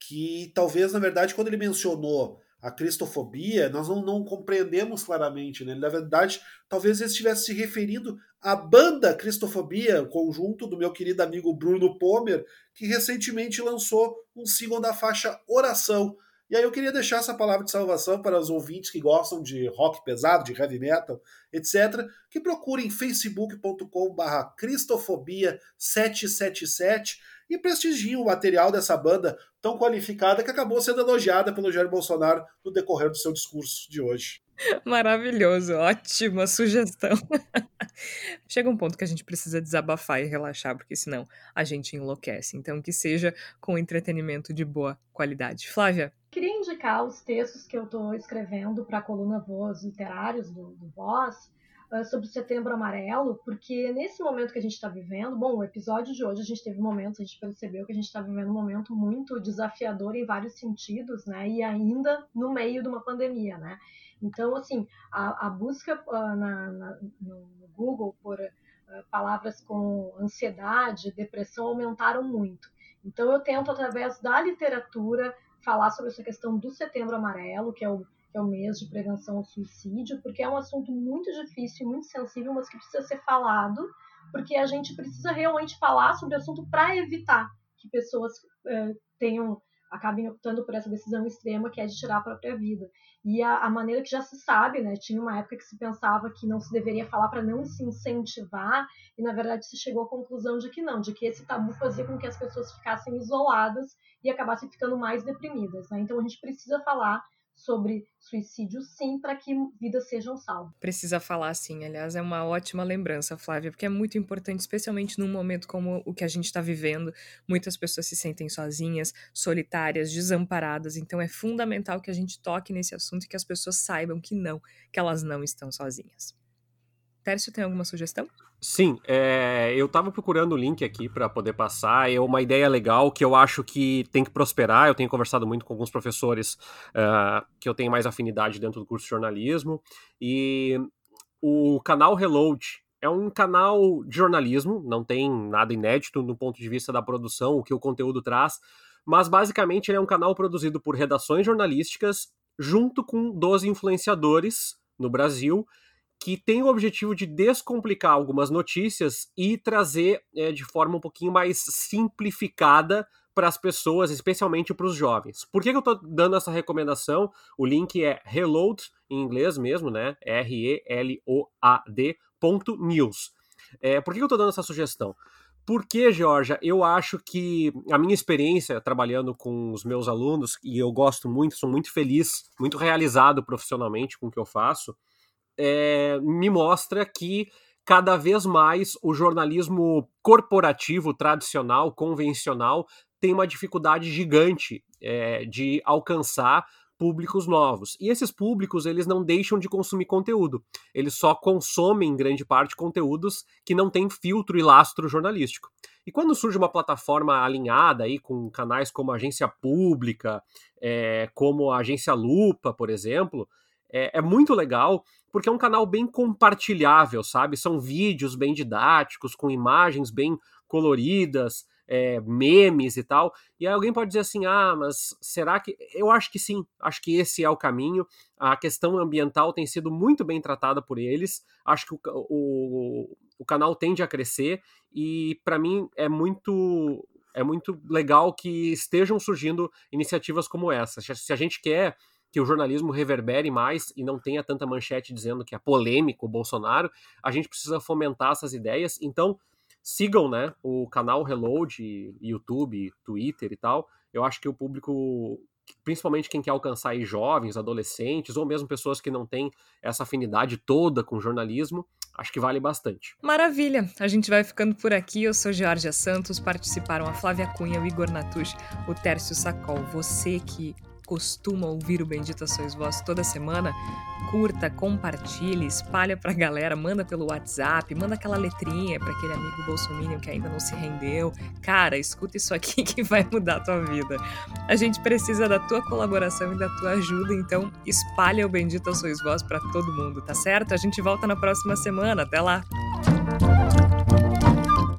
Speaker 5: que talvez, na verdade, quando ele mencionou a cristofobia, nós não, não compreendemos claramente. Né? Na verdade, talvez ele estivesse se referindo à banda Cristofobia, conjunto do meu querido amigo Bruno Pomer, que recentemente lançou um single da faixa Oração. E aí eu queria deixar essa palavra de salvação para os ouvintes que gostam de rock pesado, de heavy metal, etc., que procurem facebook.com/barra cristofobia 777 e prestigiem o material dessa banda tão qualificada que acabou sendo elogiada pelo Jair Bolsonaro no decorrer do seu discurso de hoje.
Speaker 1: Maravilhoso, ótima sugestão. Chega um ponto que a gente precisa desabafar e relaxar, porque senão a gente enlouquece. Então, que seja com entretenimento de boa qualidade. Flávia?
Speaker 4: Queria indicar os textos que eu estou escrevendo para a coluna Voz Literários do, do Voz sobre o Setembro Amarelo, porque nesse momento que a gente está vivendo, bom, o episódio de hoje a gente teve momentos, a gente percebeu que a gente está vivendo um momento muito desafiador em vários sentidos, né? E ainda no meio de uma pandemia, né? Então, assim, a, a busca uh, na, na, no Google por uh, palavras como ansiedade, depressão aumentaram muito. Então, eu tento, através da literatura, falar sobre essa questão do Setembro Amarelo, que é o que é o mês de prevenção ao suicídio, porque é um assunto muito difícil, muito sensível, mas que precisa ser falado, porque a gente precisa realmente falar sobre o assunto para evitar que pessoas eh, tenham acabem optando por essa decisão extrema que é de tirar a própria vida. E a, a, maneira que já se sabe, né? Tinha uma época que se pensava que não se deveria falar para não se incentivar, e na verdade se chegou à conclusão de que não, de que esse tabu fazia com que as pessoas ficassem isoladas e acabassem ficando mais deprimidas. Né? Então a gente precisa falar sobre suicídio, sim, para que vidas sejam salvas.
Speaker 1: Precisa falar sim, aliás, é uma ótima lembrança, Flávia, porque é muito importante, especialmente num momento como o que a gente está vivendo. Muitas pessoas se sentem sozinhas, solitárias, desamparadas, então é fundamental que a gente toque nesse assunto e que as pessoas saibam que não, que elas não estão sozinhas. Tércio, tem alguma sugestão?
Speaker 6: Sim, é, eu estava procurando o link aqui para poder passar. É uma ideia legal que eu acho que tem que prosperar. Eu tenho conversado muito com alguns professores uh, que eu tenho mais afinidade dentro do curso de jornalismo. E o canal Reload é um canal de jornalismo, não tem nada inédito no ponto de vista da produção, o que o conteúdo traz. Mas basicamente ele é um canal produzido por redações jornalísticas junto com 12 influenciadores no Brasil que tem o objetivo de descomplicar algumas notícias e trazer é, de forma um pouquinho mais simplificada para as pessoas, especialmente para os jovens. Por que, que eu estou dando essa recomendação? O link é reload, em inglês mesmo, né? R-E-L-O-A-D ponto news. É, por que, que eu estou dando essa sugestão? Porque, Georgia, eu acho que a minha experiência trabalhando com os meus alunos, e eu gosto muito, sou muito feliz, muito realizado profissionalmente com o que eu faço, é, me mostra que cada vez mais o jornalismo corporativo, tradicional, convencional, tem uma dificuldade gigante é, de alcançar públicos novos. E esses públicos, eles não deixam de consumir conteúdo. Eles só consomem, em grande parte, conteúdos que não têm filtro e lastro jornalístico. E quando surge uma plataforma alinhada aí com canais como a Agência Pública, é, como a Agência Lupa, por exemplo, é, é muito legal porque é um canal bem compartilhável, sabe? São vídeos bem didáticos, com imagens bem coloridas, é, memes e tal. E aí alguém pode dizer assim: ah, mas será que. Eu acho que sim, acho que esse é o caminho. A questão ambiental tem sido muito bem tratada por eles. Acho que o, o, o canal tende a crescer e, para mim, é muito. É muito legal que estejam surgindo iniciativas como essa. Se a gente quer que o jornalismo reverbere mais e não tenha tanta manchete dizendo que é polêmico o Bolsonaro, a gente precisa fomentar essas ideias. Então, sigam né, o canal Reload, YouTube, Twitter e tal. Eu acho que o público, principalmente quem quer alcançar jovens, adolescentes, ou mesmo pessoas que não têm essa afinidade toda com jornalismo, acho que vale bastante.
Speaker 1: Maravilha! A gente vai ficando por aqui. Eu sou Georgia Santos, participaram a Flávia Cunha, o Igor Natush, o Tércio Sacol. Você que costuma ouvir o Bendita Sois Vós toda semana, curta, compartilhe, espalha pra galera, manda pelo WhatsApp, manda aquela letrinha para aquele amigo bolsominion que ainda não se rendeu. Cara, escuta isso aqui que vai mudar a tua vida. A gente precisa da tua colaboração e da tua ajuda, então espalha o Bendita Sois Vós para todo mundo, tá certo? A gente volta na próxima semana. Até lá!